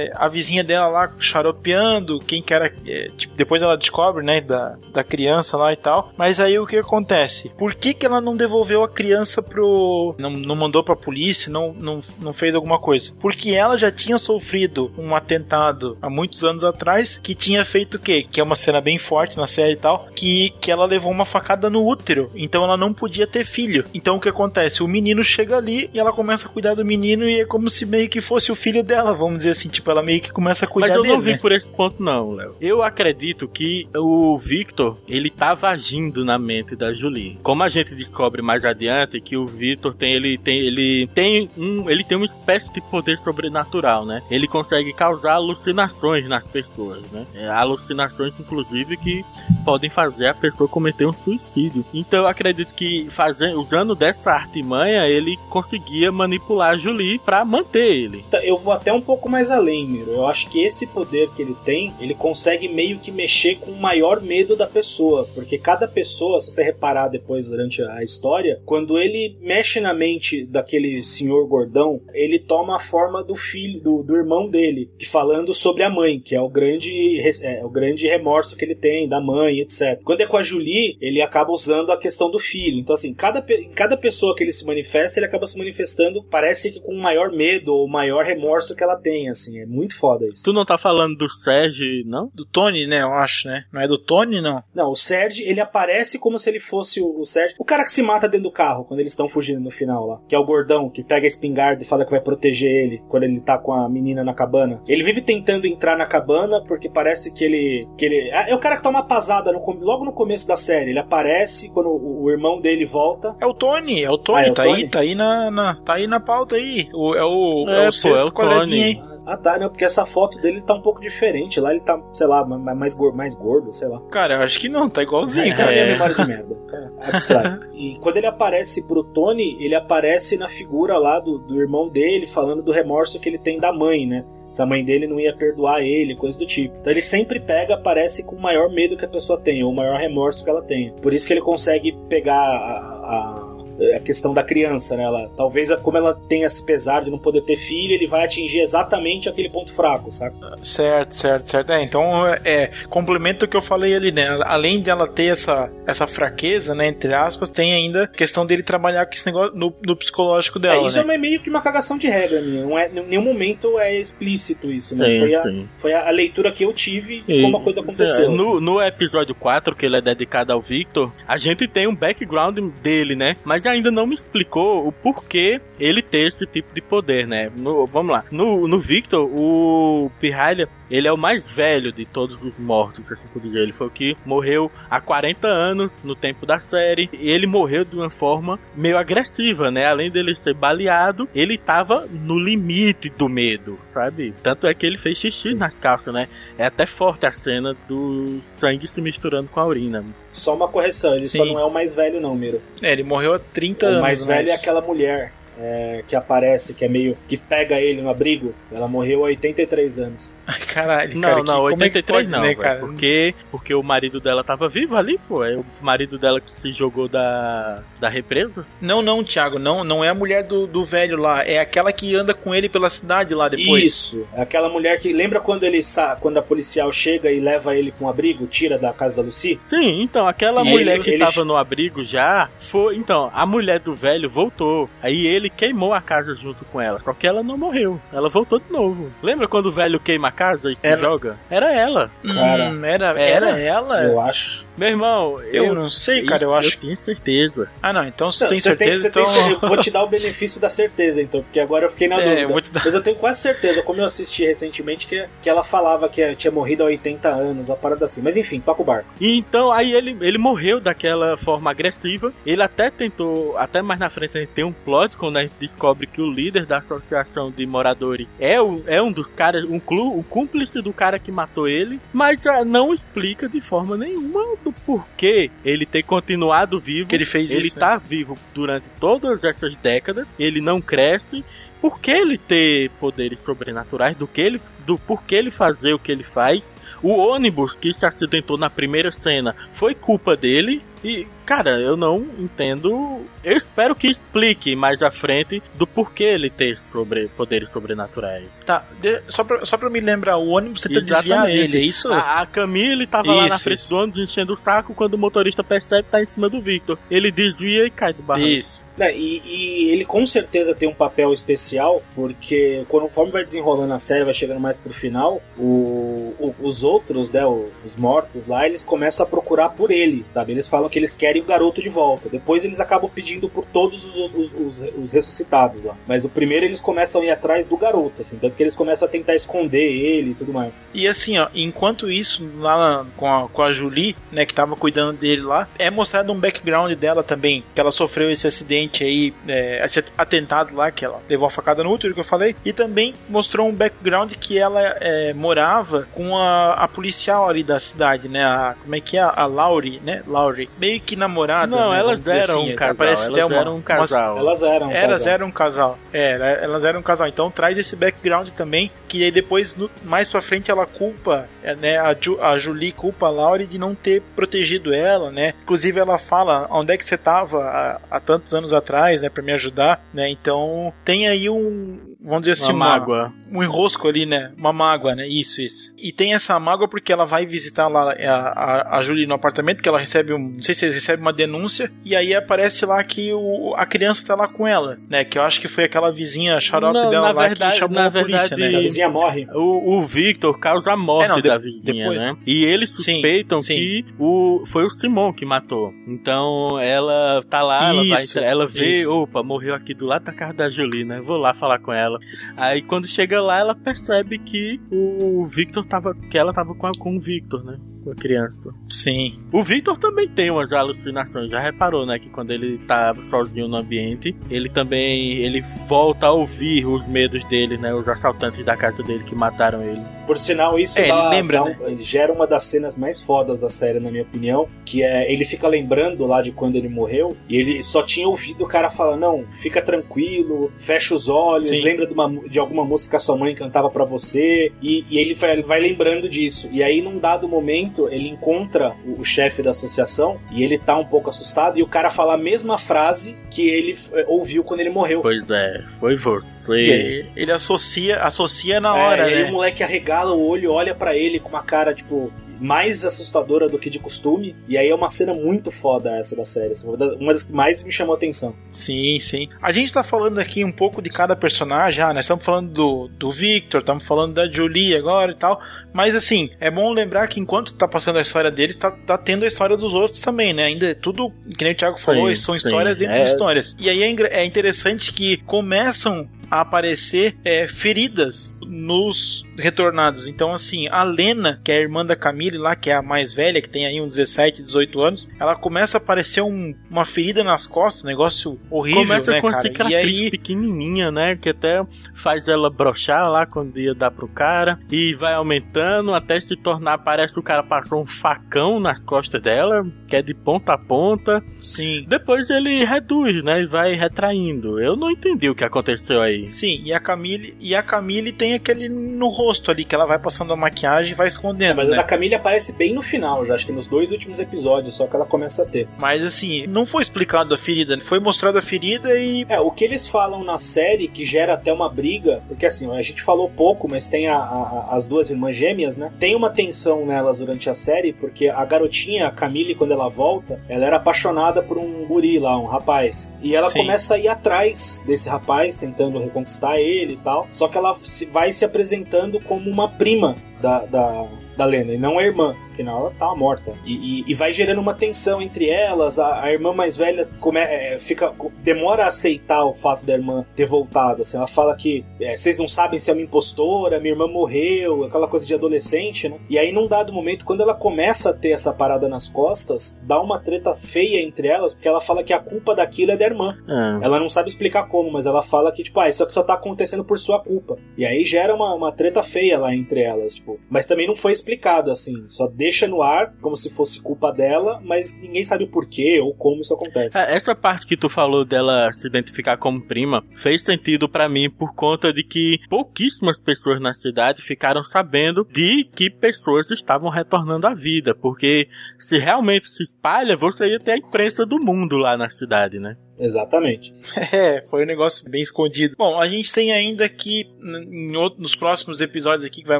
é, a vizinha dela lá xaropeando, quem que era. É, tipo, depois ela descobre, né, da, da criança lá e tal. Mas aí o que acontece? Por que, que ela não devolveu a criança pro. Não, não mandou pra polícia, não, não, não fez alguma coisa? Porque ela já tinha sofrido um atentado há muitos anos atrás que tinha feito o quê? Que é uma cena bem forte na série e tal. Que, que ela levou uma facada no útero. Então ela não podia ter filho. Então o que acontece? O menino chega ali e ela começa a cuidar do menino e é como se meio que fosse o filho dela, vamos dizer assim. Tipo, ela meio que começa a cuidar dele. Mas eu não vi né? por esse ponto, não, Léo. Eu acredito que o Victor, ele tava agindo na mente da Julie. Como a gente descobre mais adiante que o Victor tem ele tem ele tem um ele tem uma espécie de poder sobrenatural, né? Ele consegue causar alucinações nas pessoas, né? É, alucinações inclusive que podem fazer a pessoa cometer um suicídio. Então eu acredito que fazendo usando dessa artimanha ele conseguia manipular a Julie para manter ele. Então, eu vou até um pouco mais além, Miro. Eu acho que esse poder que ele tem, ele consegue meio que mexer com o maior medo da pessoa, porque cada pessoa, se você reparar depois durante a história, quando ele mexe na mente daquele senhor gordão, ele toma a forma do filho, do, do irmão dele, que falando sobre a mãe, que é o grande, é, o grande remorso que ele tem da mãe, etc. Quando é com a Julie, ele acaba usando a questão do filho. Então, assim, cada, cada pessoa que ele se manifesta, ele acaba se manifestando, parece que com maior medo ou maior remorso que ela tem, assim. É muito foda isso. Tu não tá falando do Sérgio, não? Do Tony, né? Eu acho, né? Não é do Tony, não? Não, o Sérgio, ele aparece como se ele fosse o, o Sérgio. O cara que se mata dentro do carro, quando eles estão fugindo no final lá. Que é o gordão, que pega a espingarda e fala que vai proteger ele quando ele tá com a menina na cabana. Ele vive tentando entrar na cabana porque parece que ele. Que ele é, é o cara que toma uma pasada no, logo no começo da série. Ele aparece quando o, o irmão dele volta. É o Tony, é o Tony, ah, é o tá Tony? aí, tá aí na, na, tá aí na pauta aí. O, é o, é, é o pô, sexto é o Tony. aí. Ah tá, né? Porque essa foto dele tá um pouco diferente. Lá ele tá, sei lá, mais, gordo, mais gordo, sei lá. Cara, eu acho que não, tá igualzinho, é, cara. É memória de merda. abstrato. e quando ele aparece pro Tony, ele aparece na figura lá do, do irmão dele, falando do remorso que ele tem da mãe, né? se a mãe dele não ia perdoar ele, coisa do tipo. Então ele sempre pega, aparece com o maior medo que a pessoa tem, ou o maior remorso que ela tem. Por isso que ele consegue pegar a, a a questão da criança, né? Ela, talvez, como ela tem esse pesar de não poder ter filho, ele vai atingir exatamente aquele ponto fraco, saca? Certo, certo, certo. É, então, é, complemento o que eu falei ali, né? Além dela ter essa, essa fraqueza, né, entre aspas, tem ainda a questão dele trabalhar com esse negócio no, no psicológico dela, é, isso né? é meio que uma cagação de regra minha. Não é, em nenhum momento é explícito isso, mas sim, foi, a, foi a, leitura que eu tive de como a coisa aconteceu. No, assim. no episódio 4, que ele é dedicado ao Victor, a gente tem um background dele, né? Mas ainda não me explicou o porquê ele ter esse tipo de poder, né? No, vamos lá. No, no Victor, o Pirralha, ele é o mais velho de todos os mortos, assim por dizer. Ele foi o que morreu há 40 anos no tempo da série. E ele morreu de uma forma meio agressiva, né? Além dele ser baleado, ele tava no limite do medo, sabe? Tanto é que ele fez xixi Sim. nas calças, né? É até forte a cena do sangue se misturando com a urina. Só uma correção, ele Sim. só não é o mais velho, não, Miro. É, ele morreu há 30 o anos. O mais velho mas... é aquela mulher é, que aparece, que é meio. que pega ele no abrigo. Ela morreu há 83 anos. Ai, caralho, cara. Não, não, 83 é pode, não, né, cara? Porque, porque o marido dela tava vivo ali, pô. É o marido dela que se jogou da, da represa? Não, não, Thiago, não, não é a mulher do, do velho lá. É aquela que anda com ele pela cidade lá depois. Isso, é aquela mulher que. Lembra quando ele quando a policial chega e leva ele com um abrigo, tira da casa da Lucy? Sim, então, aquela Isso, mulher que ele... tava no abrigo já foi. Então, a mulher do velho voltou. Aí ele ele queimou a casa junto com ela. Só que ela não morreu. Ela voltou de novo. Lembra quando o velho queima a casa e se era... joga? Era ela. Cara, hum, era, era, era ela? Eu acho. Meu irmão, eu, eu não sei, cara, eu acho. Eu tenho certeza. Ah, não, então se não, tem certeza, tem, então. Tem, eu vou te dar o benefício da certeza, então, porque agora eu fiquei na é, dúvida. Eu dar... Mas eu tenho quase certeza, como eu assisti recentemente, que, que ela falava que tinha morrido há 80 anos, a parada assim. Mas enfim, toca o barco. E então, aí ele, ele morreu daquela forma agressiva. Ele até tentou, até mais na frente a gente tem um plot quando a gente descobre que o líder da associação de moradores é, o, é um dos caras, um, clu, um cúmplice do cara que matou ele, mas não explica de forma nenhuma do porquê ele ter continuado vivo. Que ele fez ele isso. Ele tá né? vivo durante todas essas décadas, ele não cresce por que ele ter poderes sobrenaturais, do que ele do porquê ele fazer o que ele faz. O ônibus que se acidentou na primeira cena foi culpa dele. E, cara, eu não entendo. Eu espero que explique mais à frente do porquê ele ter sobre, poderes sobrenaturais. Tá, de, só, pra, só pra me lembrar, o ônibus tenta desviar dele, é isso? A, a Camille tava isso, lá na frente isso. do ônibus enchendo o saco quando o motorista percebe que tá em cima do Victor. Ele desvia e cai do barranco. Isso. É, e, e, ele com certeza tem um papel especial, porque conforme vai desenrolando a série, vai chegando mais pro final, o, o, os outros, né, os mortos lá, eles começam a procurar por ele, sabe? Eles falam que eles querem o garoto de volta. Depois eles acabam pedindo por todos os, os, os, os ressuscitados lá. Mas o primeiro eles começam a ir atrás do garoto, assim, tanto que eles começam a tentar esconder ele e tudo mais. E assim, ó, enquanto isso, lá com, a, com a Julie, né, que tava cuidando dele lá, é mostrado um background dela também, que ela sofreu esse acidente aí, é, esse atentado lá, que ela levou a facada no útero, que eu falei, e também mostrou um background que ela é, morava com a, a, policial ali da cidade, né? A, como é que é? A Laurie, né? Laurie. Meio que namorada. Não, né? elas eram assim, um casal. Parece elas uma, eram um casal. Uma, elas eram um elas casal. eram um casal. É, elas eram um casal. Então traz esse background também, que aí depois, no, mais pra frente, ela culpa, é, né? A, Ju, a Julie culpa a Laurie de não ter protegido ela, né? Inclusive ela fala onde é que você tava há, há tantos anos atrás, né? Pra me ajudar, né? Então tem aí um, vamos dizer assim, uma, uma mágoa. Um enrosco ali, né? Uma mágoa, né? Isso, isso. E tem essa mágoa porque ela vai visitar lá a, a, a Julie no apartamento, que ela recebe um. Não sei se recebe uma denúncia, e aí aparece lá que o, a criança tá lá com ela, né? Que eu acho que foi aquela vizinha xarope não, dela lá verdade, que chamou na a polícia, verdade, né? A vizinha morre. O, o Victor causa a morte é, não, da vizinha, depois. né? E eles suspeitam sim, sim. que o, foi o Simon que matou. Então ela tá lá, isso, ela, vai, ela vê, isso. opa, morreu aqui do lado da casa da Julie, né? Vou lá falar com ela. Aí quando chega lá, ela percebe que o Victor tava. que ela tava com, a, com o Victor, né? Com a criança. Sim. O Victor também tem umas alucinações. Já reparou, né? Que quando ele tá sozinho no ambiente, ele também. ele volta a ouvir os medos dele, né? Os assaltantes da casa dele que mataram ele. Por sinal, isso é, dá, lembra, dá, né? gera uma das cenas mais fodas da série, na minha opinião. Que é ele fica lembrando lá de quando ele morreu. E ele só tinha ouvido o cara falar: Não, fica tranquilo, fecha os olhos, Sim. lembra de, uma, de alguma música que a sua mãe cantava para você. E, e ele, vai, ele vai lembrando disso. E aí, num dado momento, ele encontra o, o chefe da associação e ele tá um pouco assustado. E o cara fala a mesma frase que ele é, ouviu quando ele morreu. Pois é, foi você. Ele, ele associa, associa na hora, é, né? E aí o moleque arregala o olho, olha para ele com uma cara tipo, mais assustadora do que de costume. E aí é uma cena muito foda essa da série. Assim, uma das que mais me chamou a atenção. Sim, sim. A gente tá falando aqui um pouco de cada personagem, ah, nós estamos falando do, do Victor, estamos falando da Julie agora e tal. Mas assim, é bom lembrar que enquanto tá passando a história deles, tá, tá tendo a história dos outros também, né? Ainda é tudo, que nem o Thiago falou, sim, são histórias sim. dentro é... de histórias. E aí é, é interessante que começam a aparecer é, feridas nos retornados. Então, assim, a Lena, que é a irmã da Camille lá, que é a mais velha, que tem aí uns 17, 18 anos, ela começa a aparecer um, uma ferida nas costas, um negócio horrível, começa né, com cara? Começa e aí... pequenininha, né, que até faz ela brochar lá quando ia dar pro cara, e vai aumentando até se tornar, parece que o cara passou um facão nas costas dela, que é de ponta a ponta. Sim. Depois ele reduz, né, e vai retraindo. Eu não entendi o que aconteceu aí. Sim, e a Camille, e a Camille tem aquele no rosto ali, que ela vai passando a maquiagem e vai escondendo. É, mas né? a da Camille aparece bem no final, já acho que nos dois últimos episódios, só que ela começa a ter. Mas assim, não foi explicado a ferida, foi mostrado a ferida e. É, o que eles falam na série que gera até uma briga, porque assim, a gente falou pouco, mas tem a, a, as duas irmãs gêmeas, né? Tem uma tensão nelas durante a série, porque a garotinha, a Camille, quando ela volta, ela era apaixonada por um guri lá, um rapaz. E ela Sim. começa a ir atrás desse rapaz, tentando conquistar ele e tal. Só que ela vai se apresentando como uma prima da, da, da Lena e não a irmã afinal ela tá morta. E, e, e, vai gerando uma tensão entre elas. A, a irmã mais velha come, é, fica, demora a aceitar o fato da irmã ter voltado. Assim, ela fala que é, vocês não sabem se é uma impostora, minha irmã morreu, aquela coisa de adolescente, né? E aí, num dado momento, quando ela começa a ter essa parada nas costas, dá uma treta feia entre elas, porque ela fala que a culpa daquilo é da irmã. É. Ela não sabe explicar como, mas ela fala que, tipo, ah, isso aqui só tá acontecendo por sua culpa. E aí gera uma, uma treta feia lá entre elas, tipo. Mas também não foi explicado, assim. Só deixa no ar como se fosse culpa dela, mas ninguém sabe o porquê ou como isso acontece. É, essa parte que tu falou dela se identificar como prima fez sentido para mim por conta de que pouquíssimas pessoas na cidade ficaram sabendo de que pessoas estavam retornando à vida, porque se realmente se espalha, você ia ter a imprensa do mundo lá na cidade, né? Exatamente. É, foi um negócio bem escondido. Bom, a gente tem ainda aqui, em outro, nos próximos episódios aqui, que vai,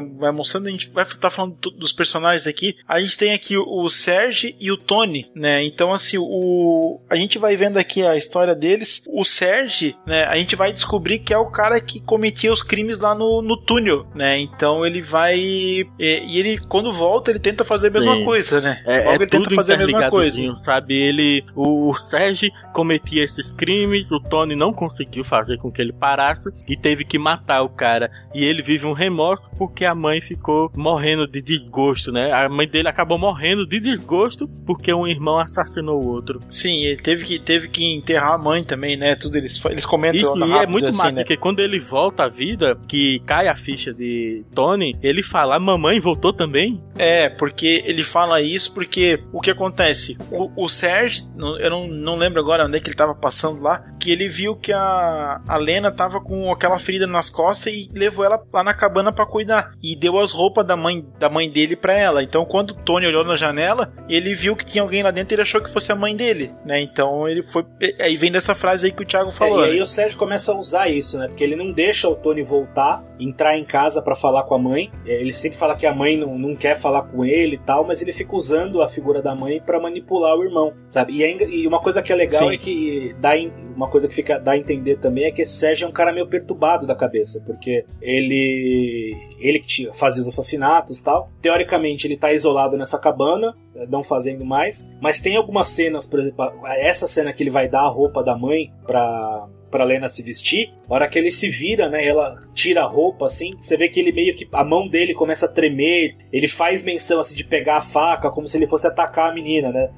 vai mostrando, a gente vai estar tá falando dos personagens aqui. A gente tem aqui o, o Serge e o Tony, né? Então, assim, o, a gente vai vendo aqui a história deles. O Serge, né? A gente vai descobrir que é o cara que cometia os crimes lá no, no túnel, né? Então ele vai. E, e ele, quando volta, ele tenta fazer a mesma Sim. coisa, né? É, Logo é ele tenta fazer a mesma coisa. Sabe? Ele. O, o Serge cometia esses crimes, o Tony não conseguiu fazer com que ele parasse e teve que matar o cara. E ele vive um remorso porque a mãe ficou morrendo de desgosto, né? A mãe dele acabou morrendo de desgosto porque um irmão assassinou o outro. Sim, ele teve que, teve que enterrar a mãe também, né? Tudo eles, eles comentam Isso, e é muito assim, massa, né? porque quando ele volta à vida, que cai a ficha de Tony, ele fala, a mamãe voltou também? É, porque ele fala isso porque o que acontece? O, o Serge, eu não, não lembro agora onde é que ele tava passando lá, que ele viu que a, a Lena tava com aquela ferida nas costas e levou ela lá na cabana para cuidar. E deu as roupas da mãe, da mãe dele para ela. Então quando o Tony olhou na janela, ele viu que tinha alguém lá dentro e ele achou que fosse a mãe dele, né? Então ele foi. Aí vem dessa frase aí que o Thiago falou. É, e aí né? o Sérgio começa a usar isso, né? Porque ele não deixa o Tony voltar, entrar em casa para falar com a mãe. É, ele sempre fala que a mãe não, não quer falar com ele e tal, mas ele fica usando a figura da mãe para manipular o irmão, sabe? E, é, e, uma coisa que é legal Sim. é que dá uma coisa que fica dá a entender também é que esse Sérgio é um cara meio perturbado da cabeça, porque ele ele que fazia os assassinatos tal. Teoricamente ele tá isolado nessa cabana, não fazendo mais, mas tem algumas cenas, por exemplo, essa cena que ele vai dar a roupa da mãe pra para Lena se vestir, a hora que ele se vira, né, ela tira a roupa assim, você vê que ele meio que a mão dele começa a tremer, ele faz menção assim de pegar a faca como se ele fosse atacar a menina, né?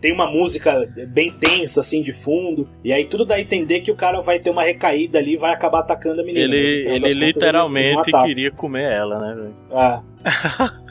tem uma música bem tensa, assim, de fundo, e aí tudo dá a entender que o cara vai ter uma recaída ali e vai acabar atacando a menina. Ele, ele literalmente ele queria comer ela, né, velho? Ah.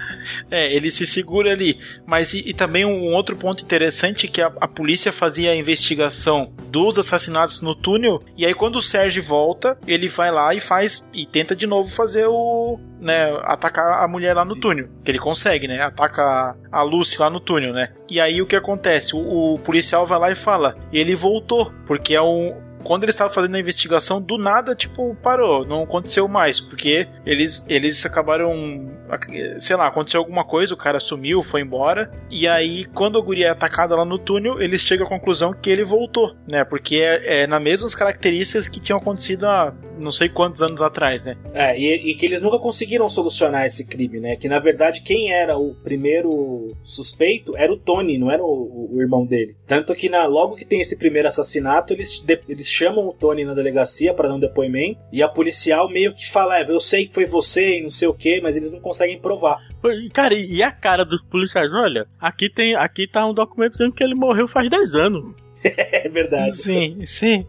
É, ele se segura ali. Mas e, e também um outro ponto interessante que a, a, polícia fazia a investigação dos assassinatos no túnel. E aí quando o Sérgio volta, ele vai lá e faz e tenta de novo fazer o, né, atacar a mulher lá no túnel. Que ele consegue, né? Ataca a Lucy lá no túnel, né? E aí o que acontece? O, o policial vai lá e fala: ele voltou, porque é um quando eles estavam fazendo a investigação, do nada, tipo, parou, não aconteceu mais, porque eles, eles acabaram, sei lá, aconteceu alguma coisa, o cara sumiu, foi embora, e aí, quando a guria é atacada lá no túnel, eles chegam à conclusão que ele voltou, né, porque é, é nas mesmas características que tinham acontecido há não sei quantos anos atrás, né. É, e, e que eles nunca conseguiram solucionar esse crime, né, que na verdade quem era o primeiro suspeito era o Tony, não era o, o irmão dele. Tanto que na, logo que tem esse primeiro assassinato, eles, eles chamam o Tony na delegacia para dar um depoimento e a policial meio que fala: é, eu sei que foi você e não sei o que, mas eles não conseguem provar. Cara, e a cara dos policiais? Olha, aqui tem, aqui tá um documento dizendo que ele morreu faz 10 anos. é verdade. Sim, sim.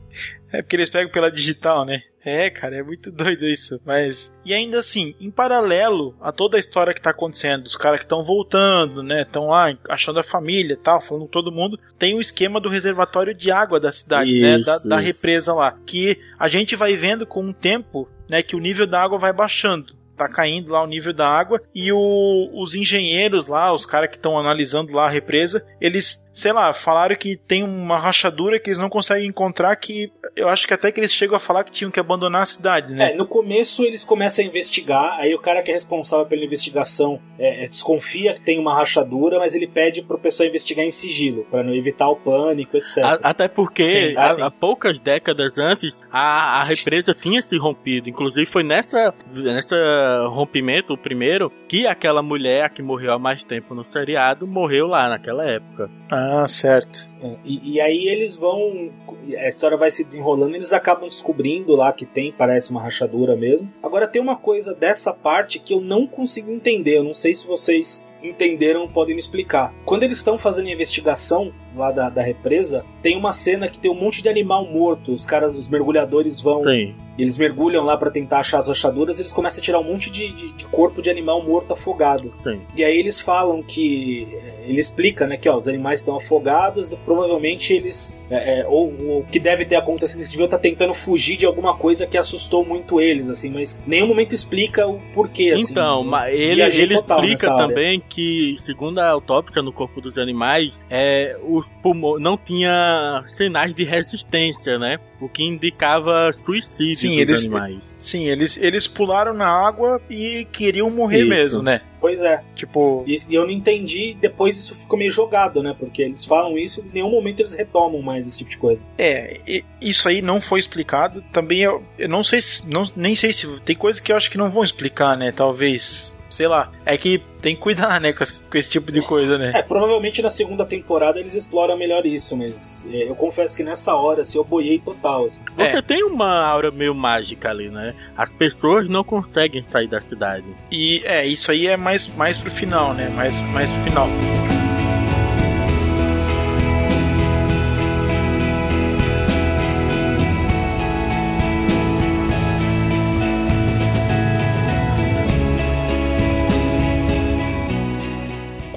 É porque eles pegam pela digital, né? É, cara, é muito doido isso. Mas. E ainda assim, em paralelo a toda a história que tá acontecendo, os caras que estão voltando, né? Estão lá achando a família tal, falando com todo mundo, tem o esquema do reservatório de água da cidade, né, isso, né? Da, da, represa lá. Que a gente vai vendo com o tempo, né? Que o nível da água vai baixando tá caindo lá o nível da água e o, os engenheiros lá, os caras que estão analisando lá a represa, eles sei lá, falaram que tem uma rachadura que eles não conseguem encontrar que eu acho que até que eles chegam a falar que tinham que abandonar a cidade, né? É, no começo eles começam a investigar, aí o cara que é responsável pela investigação é, é, desconfia que tem uma rachadura, mas ele pede pro pessoal investigar em sigilo, para não evitar o pânico, etc. A, até porque há, poucas décadas antes a, a represa tinha se rompido, inclusive foi nessa, nessa rompimento, o primeiro, que aquela mulher que morreu há mais tempo no seriado morreu lá naquela época. Ah, ah, certo. É, e, e, aí eles vão. A história vai se desenrolando, eles acabam descobrindo lá que tem, parece uma rachadura mesmo. Agora tem uma coisa dessa parte que eu não consigo entender. Eu não sei se vocês entenderam podem me explicar. Quando eles estão fazendo a investigação lá da, da represa, tem uma cena que tem um monte de animal morto. Os caras, os mergulhadores vão. Sim. Eles mergulham lá para tentar achar as rachaduras, eles começam a tirar um monte de, de, de, corpo de animal morto afogado. Sim. E aí eles falam que. Ele explica, né, que ó, os animais estão afogados, provavelmente eles. É, é, ou, o que deve ter acontecido, esse viu tá tentando fugir de alguma coisa que assustou muito eles, assim, mas nenhum momento explica o porquê, assim. Então, mas ele, ele explica também que, segundo a autópsia no corpo dos animais, é, os pulmões não tinha sinais de resistência, né? O que indicava suicídio sim, dos eles, animais. Sim, eles, eles pularam na água e queriam morrer Isso. mesmo, né? Pois é. Tipo. E eu não entendi, depois isso ficou meio jogado, né? Porque eles falam isso e em nenhum momento eles retomam mais esse tipo de coisa. É, isso aí não foi explicado. Também eu, eu não sei se. Não, nem sei se. Tem coisas que eu acho que não vão explicar, né? Talvez sei lá. É que tem que cuidar, né, com esse, com esse, tipo de coisa, né? É, provavelmente na segunda temporada eles exploram melhor isso, mas é, eu confesso que nessa hora, assim, eu boiei total. Assim. Você é. tem uma aura meio mágica ali, né? As pessoas não conseguem sair da cidade. E é, isso aí é mais, mais pro final, né? Mais, mais pro final.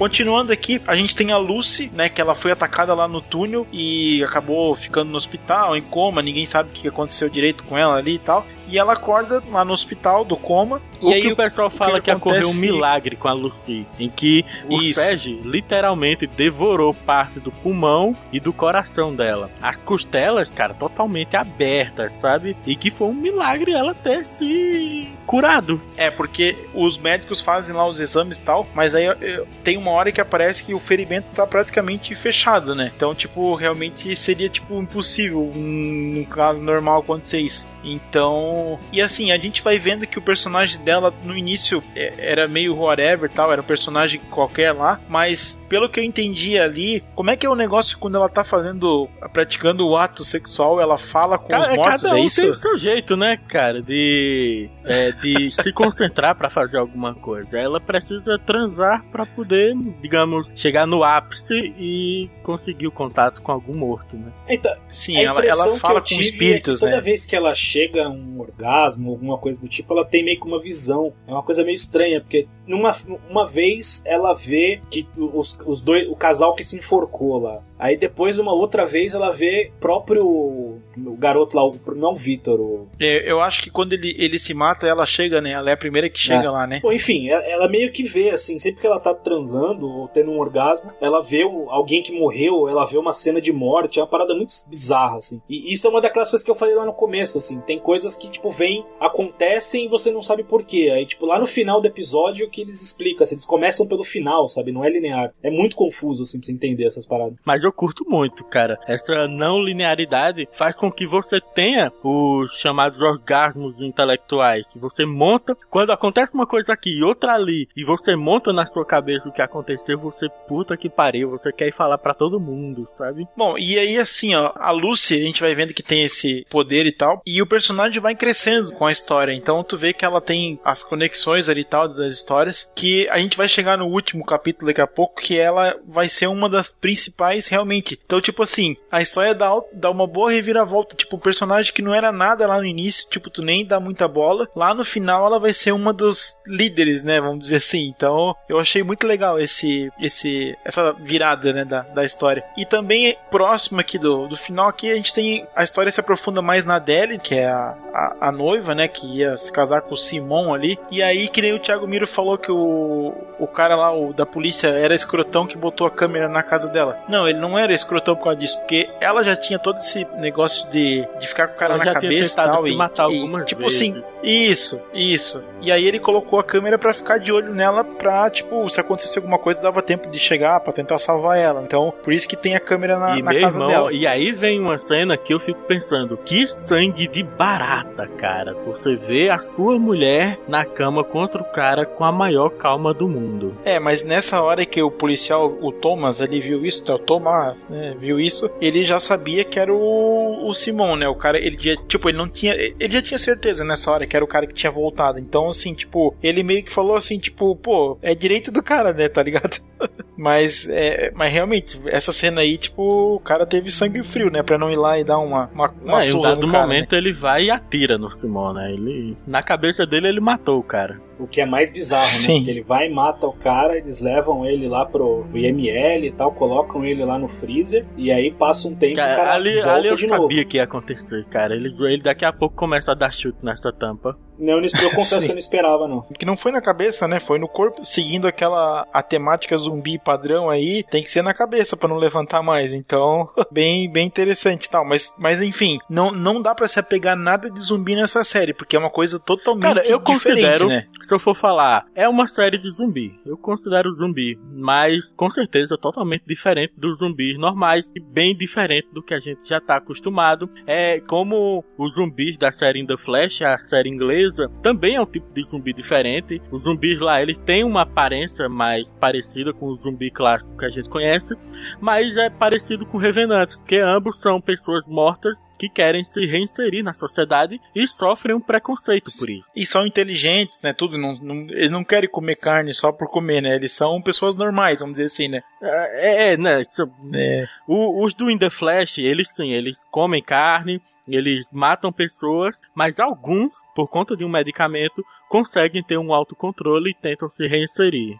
Continuando aqui, a gente tem a Lucy, né? Que ela foi atacada lá no túnel e acabou ficando no hospital, em coma, ninguém sabe o que aconteceu direito com ela ali e tal. E ela acorda lá no hospital do coma. O e aí o pessoal fala que, que ocorreu um milagre com a Lucy, em que o Sege literalmente devorou parte do pulmão e do coração dela. As costelas, cara, totalmente abertas, sabe? E que foi um milagre ela ter se curado. É, porque os médicos fazem lá os exames e tal, mas aí eu, eu, tem uma hora que aparece que o ferimento tá praticamente fechado, né? Então, tipo, realmente seria, tipo, impossível, num caso normal, acontecer isso. Então, e assim, a gente vai vendo que o personagem dela no início é, era meio whatever tal, era um personagem qualquer lá, mas pelo que eu entendi ali, como é que é o negócio quando ela tá fazendo, praticando o ato sexual, ela fala com os mortos, cada é um é isso? tem o seu jeito, né, cara, de, é, de se concentrar para fazer alguma coisa. Ela precisa transar para poder, digamos, chegar no ápice e conseguir o contato com algum morto, né? Então, sim, ela, ela fala com espíritos, é toda né? vez que ela chega a um orgasmo, alguma coisa do tipo, ela tem meio que uma visão. É uma coisa meio estranha, porque numa uma vez ela vê que os, os dois, o casal que se enforcou lá. Aí depois, uma outra vez, ela vê próprio o garoto lá, o, não o Vitor. O... É, eu acho que quando ele, ele se mata, ela chega, né? Ela é a primeira que chega é. lá, né? Bom, enfim, ela, ela, meio que vê, assim, sempre que ela tá transando ou tendo um orgasmo, ela vê o, alguém que morreu, ela vê uma cena de morte, é uma parada muito bizarra, assim. E isso é uma daquelas coisas que eu falei lá no começo, assim. Tem coisas que, tipo, vêm, acontecem e você não sabe porquê. Aí, tipo, lá no final do episódio que eles explicam, assim, eles começam pelo final, sabe? Não é linear. É muito confuso, assim, pra você entender essas paradas. Mas eu curto muito, cara. Essa não linearidade faz com que você tenha os chamados orgasmos intelectuais, que você monta, quando acontece uma coisa aqui e outra ali, e você monta na sua cabeça o que aconteceu, você puta que pariu, você quer ir falar para todo mundo, sabe? Bom, e aí assim, ó, a Lucy, a gente vai vendo que tem esse poder e tal, e o personagem vai crescendo com a história, então tu vê que ela tem as conexões ali e tal das histórias, que a gente vai chegar no último capítulo daqui a pouco, que ela vai ser uma das principais realmente então, tipo assim, a história dá, dá uma boa reviravolta. Tipo, o personagem que não era nada lá no início, tipo, tu nem dá muita bola. Lá no final ela vai ser uma dos líderes, né? Vamos dizer assim. Então, eu achei muito legal esse, esse, essa virada, né? Da, da história. E também, próximo aqui do, do final, aqui a gente tem. A história se aprofunda mais na Adele, que é a, a, a noiva, né? Que ia se casar com o Simon ali. E aí, que nem o Thiago Miro falou que o, o cara lá, o da polícia, era escrotão que botou a câmera na casa dela. Não, ele não era escrotão por causa disso, porque ela já tinha todo esse negócio de, de ficar com o cara ela na cabeça tal. E, matar e, tipo vezes. assim, isso, isso. E aí ele colocou a câmera para ficar de olho nela pra, tipo, se acontecesse alguma coisa, dava tempo de chegar para tentar salvar ela. Então, por isso que tem a câmera na, e na casa irmão, dela. E aí vem uma cena que eu fico pensando, que sangue de barata, cara. Você vê a sua mulher na cama contra o cara com a maior calma do mundo. É, mas nessa hora que o policial, o Thomas, ele viu isso, o Thomas, né, viu isso, ele já sabia que era o, o Simon, né? O cara, ele já, tipo, ele não tinha, ele já tinha certeza nessa hora que era o cara que tinha voltado. Então, assim, tipo, ele meio que falou assim, tipo, pô, é direito do cara, né, tá ligado? Mas, é, mas realmente, essa cena aí, tipo, o cara teve sangue frio, né? Pra não ir lá e dar uma, uma, uma não, Em um dado momento né? ele vai e atira no Simon, né? Ele, na cabeça dele ele matou o cara. O que é mais bizarro, né? Sim. Porque ele vai e mata o cara, eles levam ele lá pro, IML e tal, colocam ele lá no freezer, e aí passa um tempo cara, cara ali, ali eu sabia novo. que ia acontecer, cara. Ele, ele daqui a pouco começa a dar chute nessa tampa. Não, eu confesso que eu não esperava, não. Que não foi na cabeça, né? Foi no corpo, seguindo aquela a temática zumbi padrão aí, tem que ser na cabeça para não levantar mais. Então, bem, bem interessante tal. Mas, mas enfim, não, não dá para se apegar nada de zumbi nessa série, porque é uma coisa totalmente Cara, eu considero, né? se eu for falar, é uma série de zumbi. Eu considero zumbi, mas com certeza totalmente diferente dos zumbis normais e bem diferente do que a gente já tá acostumado. É como os zumbis da série The Flash, a série inglesa também é um tipo de zumbi diferente. Os zumbis lá, eles têm uma aparência mais parecida com o zumbi clássico que a gente conhece, mas é parecido com Revenantes, porque ambos são pessoas mortas que querem se reinserir na sociedade e sofrem um preconceito por isso. E são inteligentes, né? Tudo, não, não, eles não querem comer carne só por comer, né? Eles são pessoas normais, vamos dizer assim, né? É, é né? Isso, é. O, os do In The Flash, eles sim, eles comem carne, eles matam pessoas, mas alguns, por conta de um medicamento, conseguem ter um autocontrole e tentam se reinserir.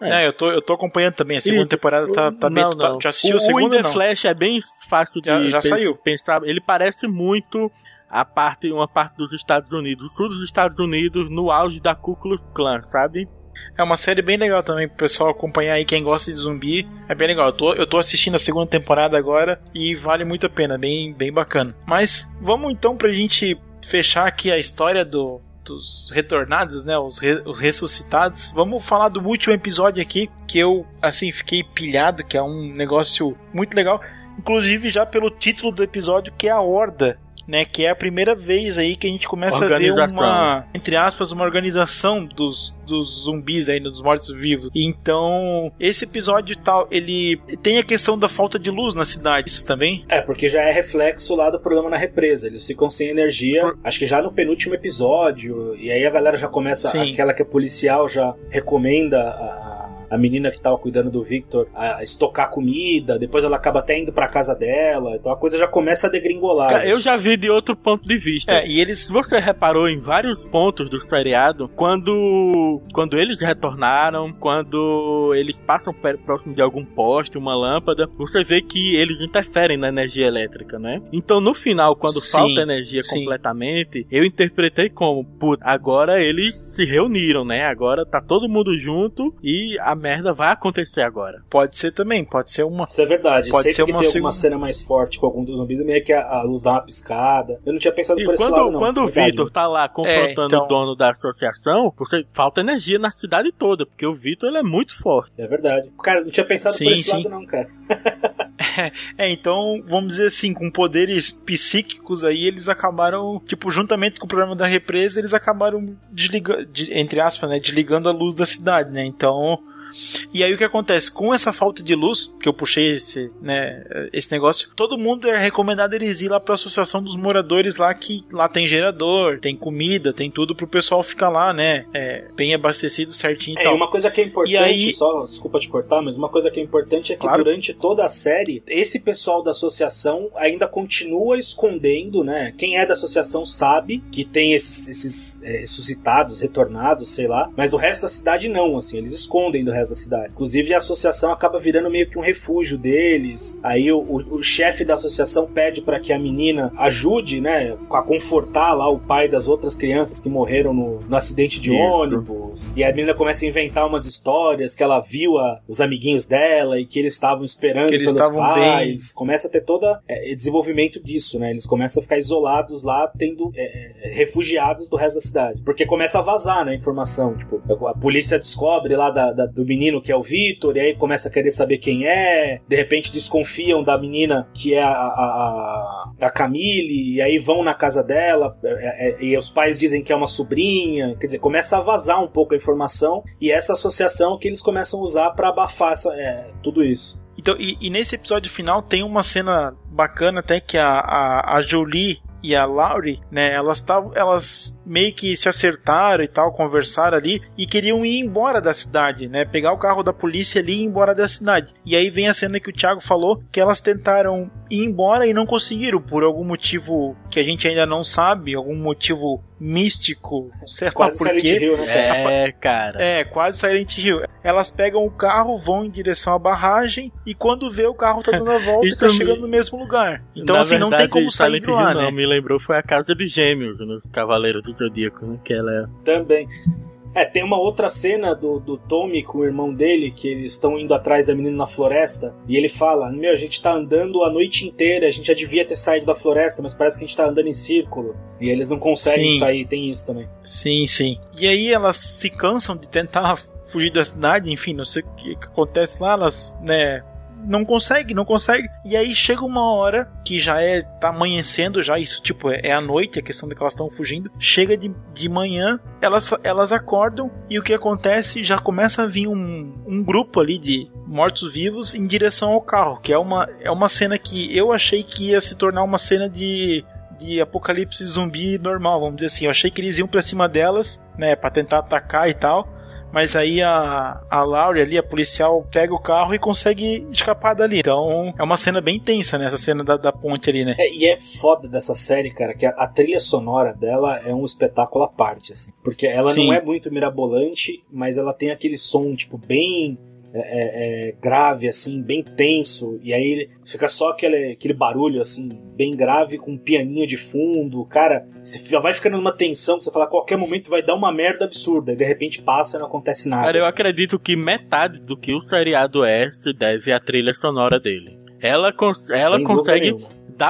É. é, eu, tô, eu tô acompanhando também. A segunda Isso. temporada tá, tá não, bem. Tá, já assistiu o, a segunda? O The Flash é bem fácil de já, já saiu. pensar. Ele parece muito a parte, uma parte dos Estados Unidos, o sul dos Estados Unidos, no auge da Ku Klux Klan, sabe? É uma série bem legal também pro pessoal acompanhar aí, quem gosta de zumbi. É bem legal. Eu tô, eu tô assistindo a segunda temporada agora e vale muito a pena, bem, bem bacana. Mas vamos então pra gente fechar aqui a história do, dos retornados, né? Os, re, os ressuscitados. Vamos falar do último episódio aqui, que eu, assim, fiquei pilhado, que é um negócio muito legal. Inclusive já pelo título do episódio, que é a Horda né? Que é a primeira vez aí que a gente começa a ver uma, entre aspas, uma organização dos, dos zumbis aí, dos mortos-vivos. Então, esse episódio tal, ele tem a questão da falta de luz na cidade, isso também? É, porque já é reflexo lá do problema na represa. Eles ficam sem energia, Por... acho que já no penúltimo episódio, e aí a galera já começa, Sim. aquela que é policial já recomenda a a menina que tava cuidando do Victor a estocar comida, depois ela acaba até indo pra casa dela, então a coisa já começa a degringolar. Eu já vi de outro ponto de vista. É, e eles. Você reparou em vários pontos do seriado, quando, quando eles retornaram, quando eles passam próximo de algum poste, uma lâmpada, você vê que eles interferem na energia elétrica, né? Então no final, quando sim, falta energia sim. completamente, eu interpretei como, putz, agora eles se reuniram, né? Agora tá todo mundo junto e a merda vai acontecer agora. Pode ser também, pode ser uma. Isso é verdade. Pode Sempre ser uma, tem uma cena mais forte com algum dos zumbis, meio que a, a, luz dá uma piscada. Eu não tinha pensado e por quando, esse lado, não. Quando o Vitor tá lá confrontando é, então... o dono da associação, você falta energia na cidade toda, porque o Vitor ele é muito forte. É verdade. Cara, não tinha pensado sim, por esse sim. lado, não, cara. é, então, vamos dizer assim, com poderes psíquicos aí, eles acabaram, tipo, juntamente com o problema da represa, eles acabaram desligando, entre aspas, né, desligando a luz da cidade, né? Então, e aí o que acontece? Com essa falta de luz, que eu puxei esse, né, esse negócio, todo mundo é recomendado eles ir lá para a associação dos moradores lá, que lá tem gerador, tem comida, tem tudo pro pessoal ficar lá, né? É, bem abastecido certinho e é, uma coisa que é importante, aí... só, desculpa te cortar, mas uma coisa que é importante é que claro. durante toda a série, esse pessoal da associação ainda continua escondendo, né? Quem é da associação sabe que tem esses, esses é, ressuscitados, retornados, sei lá, mas o resto da cidade não, assim, eles escondem do resto da cidade. Inclusive, a associação acaba virando meio que um refúgio deles. Aí o, o, o chefe da associação pede para que a menina ajude, né, a confortar lá o pai das outras crianças que morreram no, no acidente de Isso. ônibus. E a menina começa a inventar umas histórias que ela viu a, os amiguinhos dela e que eles estavam esperando que eles pelos pais. Bem. Começa a ter todo é, desenvolvimento disso, né? Eles começam a ficar isolados lá, tendo é, é, refugiados do resto da cidade. Porque começa a vazar, né, informação. Tipo, a polícia descobre lá da, da, do menino que é o Vitor, e aí começa a querer saber quem é, de repente desconfiam da menina que é a, a, a Camille, e aí vão na casa dela, é, é, é, e os pais dizem que é uma sobrinha, quer dizer, começa a vazar um pouco a informação, e essa associação que eles começam a usar para abafar essa, é, tudo isso. Então, e, e, nesse episódio final tem uma cena bacana até que a, a, a Jolie e a Laurie, né, elas estavam, elas meio que se acertaram e tal, conversaram ali e queriam ir embora da cidade, né? Pegar o carro da polícia ali e ir embora da cidade. E aí vem a cena que o Thiago falou que elas tentaram ir embora e não conseguiram por algum motivo que a gente ainda não sabe, algum motivo místico, sei lá quase por quê. Hill, né? É, cara. É, quase Silent Hill. Elas pegam o carro, vão em direção à barragem e quando vê o carro tá dando a volta e tá me... chegando no mesmo lugar. Então, Na assim, verdade, não tem como sair Silent lá, Hill, né? Não, me lembrou foi a Casa de Gêmeos, nos Cavaleiros do Zodíaco, né? Que ela é... Também. É, tem uma outra cena do, do Tommy com o irmão dele, que eles estão indo atrás da menina na floresta, e ele fala: Meu, a gente tá andando a noite inteira, a gente já devia ter saído da floresta, mas parece que a gente tá andando em círculo. E eles não conseguem sim. sair, tem isso também. Sim, sim. E aí elas se cansam de tentar fugir da cidade, enfim, não sei o que acontece lá, elas, né, não consegue, não consegue. E aí chega uma hora que já é tá amanhecendo, já isso tipo é, é a noite, a questão de que elas estão fugindo. Chega de, de manhã, elas, elas acordam e o que acontece já começa a vir um, um grupo ali de mortos-vivos em direção ao carro, que é uma, é uma cena que eu achei que ia se tornar uma cena de de apocalipse zumbi normal, vamos dizer assim. Eu achei que eles iam para cima delas, né, para tentar atacar e tal. Mas aí a, a Laurie ali, a policial, pega o carro e consegue escapar dali. Então é uma cena bem tensa, né? Essa cena da, da ponte ali, né? É, e é foda dessa série, cara, que a, a, trilha sonora dela é um espetáculo à parte, assim. Porque ela Sim. não é muito mirabolante, mas ela tem aquele som, tipo, bem é, é, é, grave, assim, bem tenso, e aí fica só aquele, aquele barulho, assim, bem grave, com um pianinho de fundo, cara, você vai ficando numa tensão que você fala, a qualquer momento vai dar uma merda absurda, e de repente passa e não acontece nada. Cara, eu acredito que metade do que o seriado é se deve à trilha sonora dele. Ela, cons ela consegue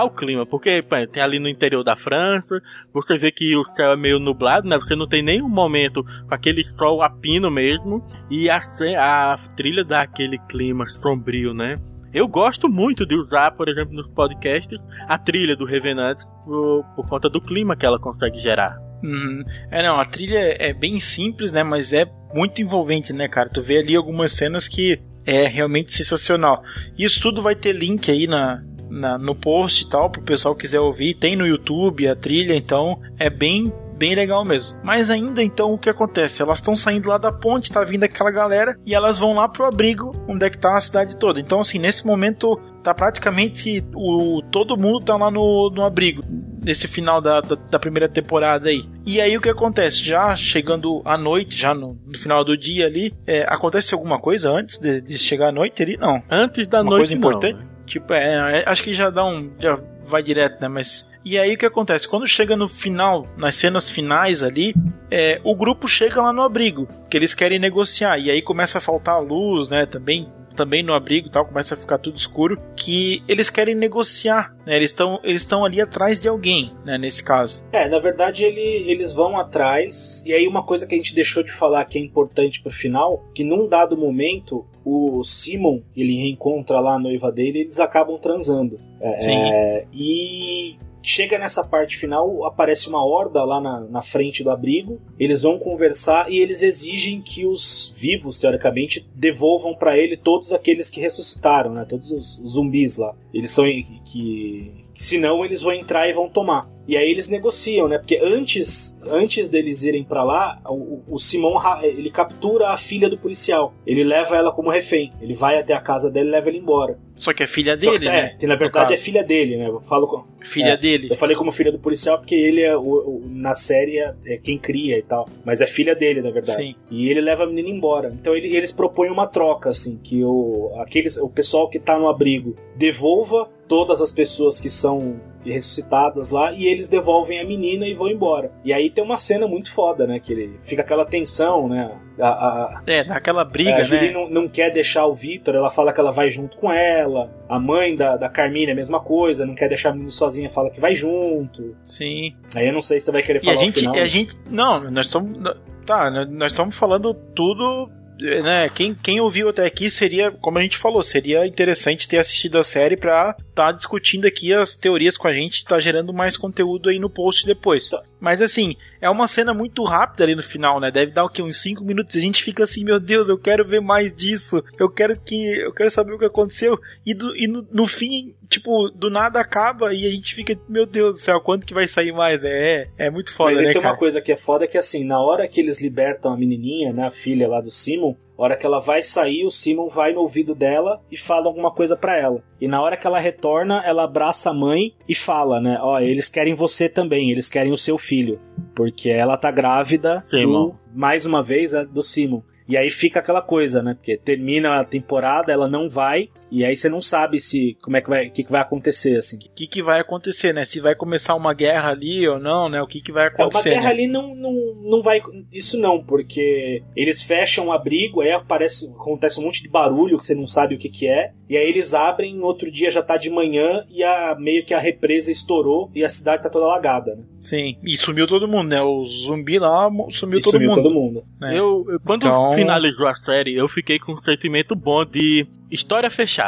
o clima, porque tem ali no interior da França, você vê que o céu é meio nublado, né? Você não tem nenhum momento com aquele sol a pino mesmo, e a, a trilha dá aquele clima sombrio, né? Eu gosto muito de usar, por exemplo, nos podcasts, a trilha do Revenant por, por conta do clima que ela consegue gerar. Uhum. É, não, a trilha é bem simples, né? Mas é muito envolvente, né, cara? Tu vê ali algumas cenas que é realmente sensacional. Isso tudo vai ter link aí na, na, no post e tal, pro pessoal quiser ouvir. Tem no YouTube a trilha, então é bem bem legal mesmo. Mas ainda então o que acontece? Elas estão saindo lá da ponte, tá vindo aquela galera e elas vão lá pro abrigo, onde é que tá a cidade toda. Então assim, nesse momento tá praticamente o todo mundo tá lá no, no abrigo nesse final da, da, da, primeira temporada aí. E aí o que acontece? Já chegando à noite, já no, no final do dia ali, é, acontece alguma coisa antes de, de, chegar à noite ali? Não. Antes da Uma noite, coisa importante? Não. Tipo, é, é, acho que já dá um. Já vai direto, né? Mas. E aí o que acontece? Quando chega no final, nas cenas finais ali, é, o grupo chega lá no abrigo, que eles querem negociar. E aí começa a faltar luz, né? Também também no abrigo tal, começa a ficar tudo escuro, que eles querem negociar, né? Eles estão eles ali atrás de alguém, né? Nesse caso. É, na verdade ele, eles vão atrás, e aí uma coisa que a gente deixou de falar que é importante pro final, que num dado momento o Simon, ele reencontra lá a noiva dele e eles acabam transando. É, Sim. É, e chega nessa parte final, aparece uma horda lá na, na frente do abrigo. Eles vão conversar e eles exigem que os vivos, teoricamente, devolvam para ele todos aqueles que ressuscitaram, né? Todos os zumbis lá. Eles são que senão eles vão entrar e vão tomar. E aí eles negociam, né? Porque antes, antes deles irem para lá, o, o Simon ele captura a filha do policial. Ele leva ela como refém. Ele vai até a casa dela e leva ela embora. Só que é filha dele, que, né? É, que na verdade é filha dele, né? Eu falo com, filha é, dele. Eu falei como filha do policial porque ele é o, o, na série é, é, quem cria e tal, mas é filha dele, na verdade. Sim. E ele leva a menina embora. Então ele, eles propõem uma troca assim, que o aqueles o pessoal que tá no abrigo devolva todas as pessoas que são ressuscitadas lá e eles devolvem a menina e vão embora. E aí tem uma cena muito foda, né? Que ele fica aquela tensão, né? A, a, é, aquela briga, a né? Julie não, não quer deixar o Victor, ela fala que ela vai junto com ela. A mãe da, da Carmine é a mesma coisa, não quer deixar a menina sozinha, fala que vai junto. Sim. Aí eu não sei se você vai querer falar e a gente, final. A gente, não, nós estamos, tá, nós estamos falando tudo né, quem, quem ouviu até aqui seria, como a gente falou, seria interessante ter assistido a série pra tá discutindo aqui as teorias com a gente, tá gerando mais conteúdo aí no post depois. Mas assim, é uma cena muito rápida ali no final, né? Deve dar o quê? Uns 5 minutos. A gente fica assim, meu Deus, eu quero ver mais disso. Eu quero que. Eu quero saber o que aconteceu. E, do, e no, no fim, tipo, do nada acaba e a gente fica, meu Deus do céu, quanto que vai sair mais? Né? É, é muito foda, Mas né? Tem cara? uma coisa que é foda que assim, na hora que eles libertam a menininha, né? A filha lá do Simon, a hora que ela vai sair, o Simon vai no ouvido dela e fala alguma coisa para ela. E na hora que ela retorna, ela abraça a mãe e fala, né? Ó, eles querem você também, eles querem o seu filho. Porque ela tá grávida do, mais uma vez, é, do Simon. E aí fica aquela coisa, né? Porque termina a temporada, ela não vai, e aí você não sabe se como é que vai, o que, que vai acontecer assim. O que, que vai acontecer, né? Se vai começar uma guerra ali ou não, né? O que, que vai acontecer? É, uma guerra né? ali não, não, não vai. Isso não, porque eles fecham o abrigo, aí aparece, acontece um monte de barulho que você não sabe o que, que é. E aí eles abrem, outro dia já tá de manhã e a, meio que a represa estourou e a cidade tá toda alagada, né? Sim, e sumiu todo mundo, né? O zumbi lá sumiu, E todo, sumiu mundo. todo mundo. né? Eu, eu- quando Então- finalizou a série, eu fiquei com um sentimento bom de história fechada,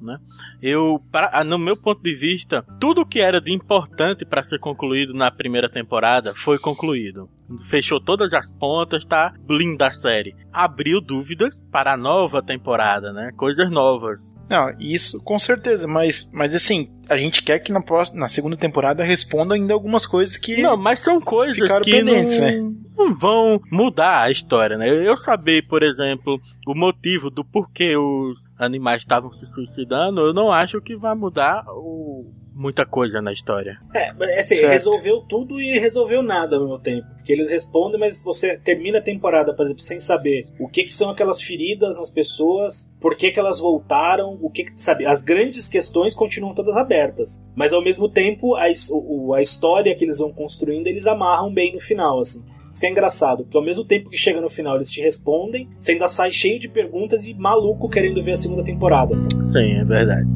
né? Eu, para, ah, no meu ponto de vista, tudo que era de importante para ser concluído na primeira temporada foi concluído. Fechou todas as pontas, tá linda a série. Abriu dúvidas para a nova temporada, né? Coisas novas. Não, isso com certeza, mas, mas assim, a gente quer que na, próxima, na segunda temporada responda ainda algumas coisas que. Não, mas são coisas Ficaram que pendentes, não, né? Não vão mudar a história, né? Eu saber, por exemplo, o motivo do porquê os animais estavam se suicidando, eu não acho que vai mudar o- muita coisa na história. É, mas, assim, Certo. resolveu tudo e resolveu nada ao mesmo tempo. Porque eles respondem, mas você termina a temporada, por exemplo, sem saber o que, que são aquelas feridas nas pessoas, por que, que elas voltaram, o que, que sabe, as grandes questões continuam todas abertas. Mas ao mesmo tempo, a, a história que eles vão construindo, eles amarram bem no final, assim. Isso que é engraçado, porque ao mesmo tempo que chega no final eles te respondem, você ainda sai cheio de perguntas e maluco querendo ver a segunda temporada. Assim. Sim, é verdade.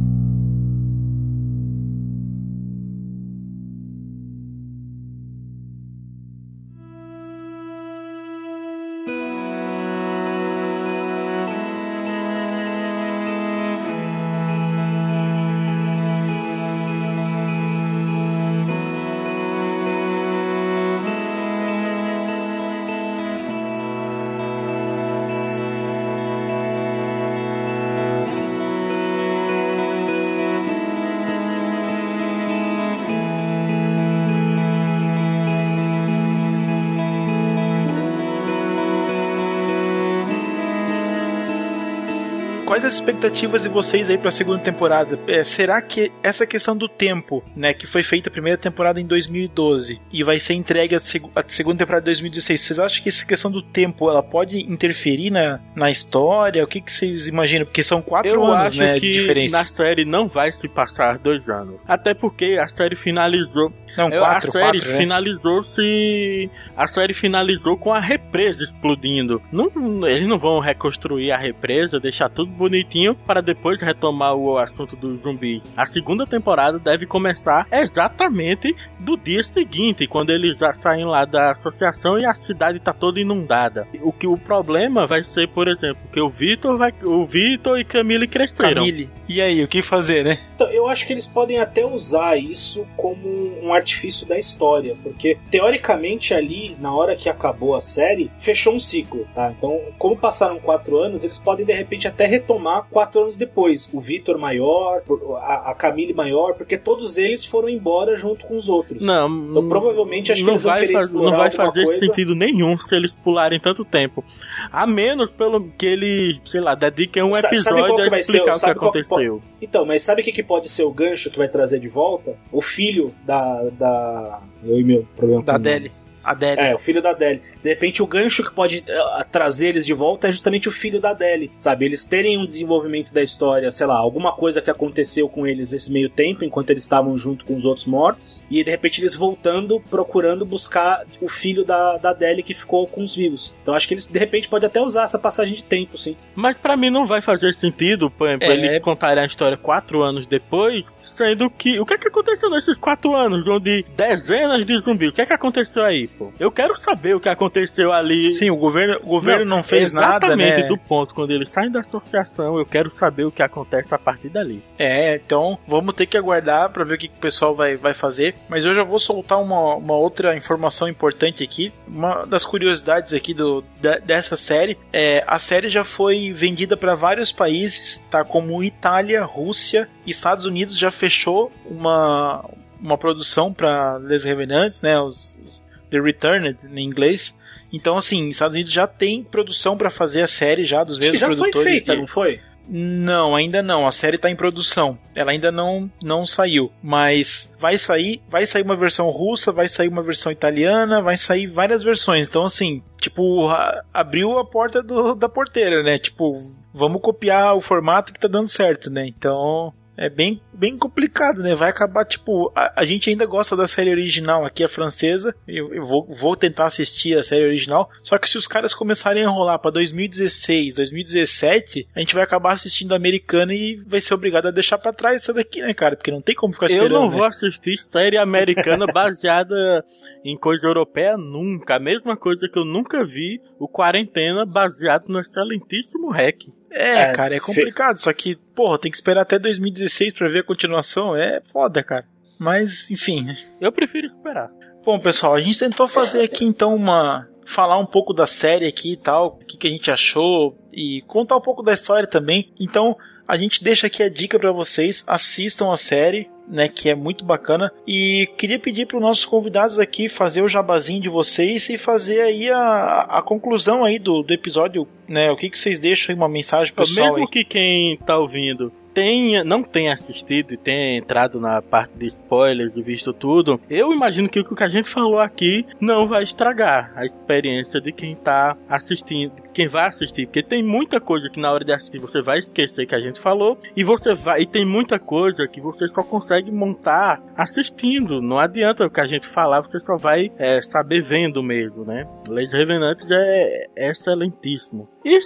Quais as expectativas de vocês aí pra segunda temporada? É, será que essa questão do tempo, né, que foi feita a primeira temporada em 2012 e vai ser entregue a, seg a segunda temporada em 2016, vocês acham que essa questão do tempo ela pode interferir na, na história? O que, que vocês imaginam? Porque são quatro Eu anos, acho né, de que diferença. na série não vai se passar dois anos. Até porque a série finalizou. Não, Eu- quatro, a série quatro, né? finalizou se. A série finalizou com a represa explodindo. Não, eles não vão reconstruir a represa, deixar tudo bonitinho para depois retomar o assunto dos zumbis. A segunda temporada deve começar exatamente do dia seguinte, quando eles já saem lá da associação e a cidade tá toda inundada. O que o problema vai ser, por exemplo, que o Vitor vai, o Vitor e Camille cresceram. Camille. E aí, o que fazer, né? Então, eu acho que eles podem até usar isso como um artifício da história, porque teoricamente ali, na hora que acabou a série, fechou um ciclo, tá? Então, como passaram quatro anos, eles podem de repente até retomar quatro anos depois. O Vitor maior, a, Camille maior, porque todos eles foram embora junto com os outros. Não, Então, provavelmente acho que não eles vão vai, querer faz- não vai fazer coisa. sentido nenhum se eles pularem tanto tempo. A menos pelo que ele, sei lá, dediquem um Sa- sabe episódio qual que a vai ser- explicar o que sabe qual que aconteceu. Então, mas sabe o que, que pode ser o gancho que vai trazer de volta? O filho da. da... Eu e meu problema Da Adele. nomes. Adélia. É, o filho da Adele. De repente, o gancho que pode eh, trazer eles de volta é justamente o filho da Adele, sabe? Eles terem um desenvolvimento da história, sei lá, alguma coisa que aconteceu com eles nesse meio tempo, enquanto eles estavam junto com os outros mortos, e de repente eles voltando, procurando buscar o filho da, da Adele que ficou com os vivos. Então, acho que eles, de repente, podem até usar essa passagem de tempo, sim. Mas pra mim não vai fazer sentido, por exemplo, É. eles contarem a história quatro anos depois, sendo que. O que é que aconteceu nesses quatro anos? Onde dezenas de zumbis. O que é que aconteceu aí? Pô. Eu quero saber o que aconteceu ali. Sim, o governo, o governo não, não fez nada, né? Exatamente do ponto quando eles saem da associação, eu quero saber o que acontece a partir dali. É, então vamos ter que aguardar para ver o que o pessoal vai, vai fazer. Mas eu já vou soltar uma, uma outra informação importante aqui. Uma das curiosidades aqui do, da, dessa série é a série já foi vendida para vários países, tá? Como Itália, Rússia, Estados Unidos já fechou uma, uma produção para Les Revenants, né? Os, os The Returned em inglês. Então, assim, Estados Unidos já tem produção para fazer a série já dos mesmos já produtores. Já foi feita, não foi? Não, ainda não. A série tá em produção. Ela ainda não, não saiu. Mas vai sair, vai sair uma versão russa, vai sair uma versão italiana, vai sair várias versões. Então, assim, tipo, abriu a porta do, da porteira, né? Tipo, vamos copiar o formato que tá dando certo, né? Então, é bem, bem complicado, né? Vai acabar, tipo, a, a, gente ainda gosta da série original, aqui é francesa. Eu, eu vou, vou tentar assistir a série original. Só que se os caras começarem a enrolar pra 2016, 2017, a gente vai acabar assistindo a americana e vai ser obrigado a deixar pra trás essa daqui, né, cara? Porque não tem como ficar esperando. Eu não né? vou assistir série americana baseada em coisa europeia nunca. A mesma coisa que eu nunca vi, o Quarentena baseado no excelentíssimo REC. É, é, cara, é complicado. Só que, porra, tem que esperar até 2016 para ver a continuação. É foda, cara. Mas, enfim. Eu prefiro esperar. Bom, pessoal, a gente tentou fazer aqui então uma. Falar um pouco da série aqui e tal, o que, que a gente achou e contar um pouco da história também. Então, a gente deixa aqui a dica para vocês, assistam a série, né, que é muito bacana. E queria pedir para os nossos convidados aqui fazer o jabazinho de vocês e fazer aí a, a conclusão aí do, do episódio, né? O que, que vocês deixam aí, uma mensagem pessoal Mesmo aí. que quem tá ouvindo tenha, não tenha assistido e tenha entrado na parte de spoilers e visto tudo, eu imagino que o que a gente falou aqui não vai estragar a experiência de quem tá assistindo, quem vai assistir, porque tem muita coisa que na hora de assistir você vai esquecer que a gente falou e você vai e tem muita coisa que você só consegue montar assistindo. Não adianta o que a gente falar, você só vai é, saber vendo mesmo, né? Leis Revenantes é, é excelentíssimo. E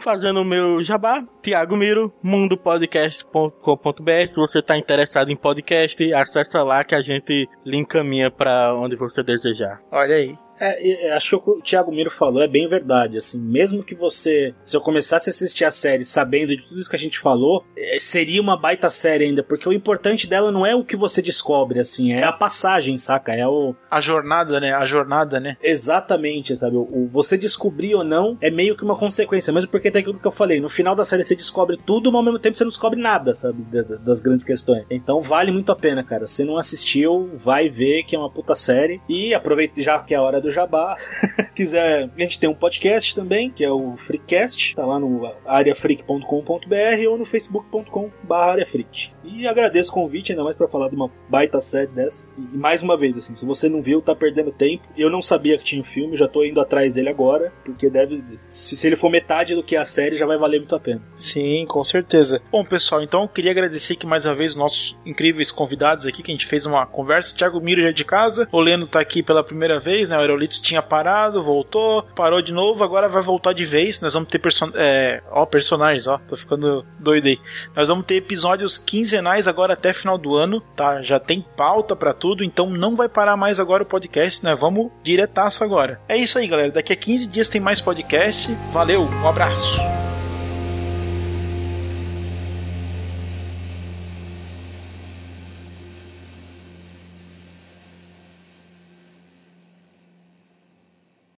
fazendo o meu jabá, Tiago Miro, mundopodcast.com.br. Se você está interessado em podcast, acessa lá que a gente lhe encaminha para onde você desejar. Olha aí. É, acho que o que o Thiago Miro falou é bem verdade. Assim, mesmo que você, se eu começasse a assistir a série sabendo de tudo isso que a gente falou, é, seria uma baita série ainda, porque o importante dela não é o que você descobre, assim, é a passagem, saca? É o a jornada, né? A jornada, né? Exatamente, sabe? O, o você descobrir ou não é meio que uma consequência, mesmo porque tem aquilo que eu falei. No final da série você descobre tudo, mas ao mesmo tempo você não descobre nada, sabe? Das grandes questões. Então vale muito a pena, cara. Se não assistiu, vai ver que é uma puta série e aproveita já que é a hora do do Jabá. quiser, a gente tem um podcast também, que é o Freecast, tá lá no areafreak.com.br ou no facebook.com.br areafreak. E agradeço o convite, ainda mais para falar de uma baita série dessa. E mais uma vez, assim, se você não viu, tá perdendo tempo. Eu não sabia que tinha um filme, já tô indo atrás dele agora, porque deve. Se, se ele for metade do que a série, já vai valer muito a pena. Sim, com certeza. Bom, pessoal, então eu queria agradecer aqui mais uma vez os nossos incríveis convidados aqui, que a gente fez uma conversa. Thiago Miro já é de casa, o Leno tá aqui pela primeira vez, né? O Aerolitos tinha parado, voltou, parou de novo, agora vai voltar de vez. Nós vamos ter person é, ó, personagens, ó, tô ficando doido aí. Nós vamos ter episódios quinzenais agora até final do ano, tá? Já tem pauta para tudo, então não vai parar mais agora o podcast, né? Vamos diretaço agora. É isso aí, galera. Daqui a 15 dias tem mais podcast. Valeu, um abraço.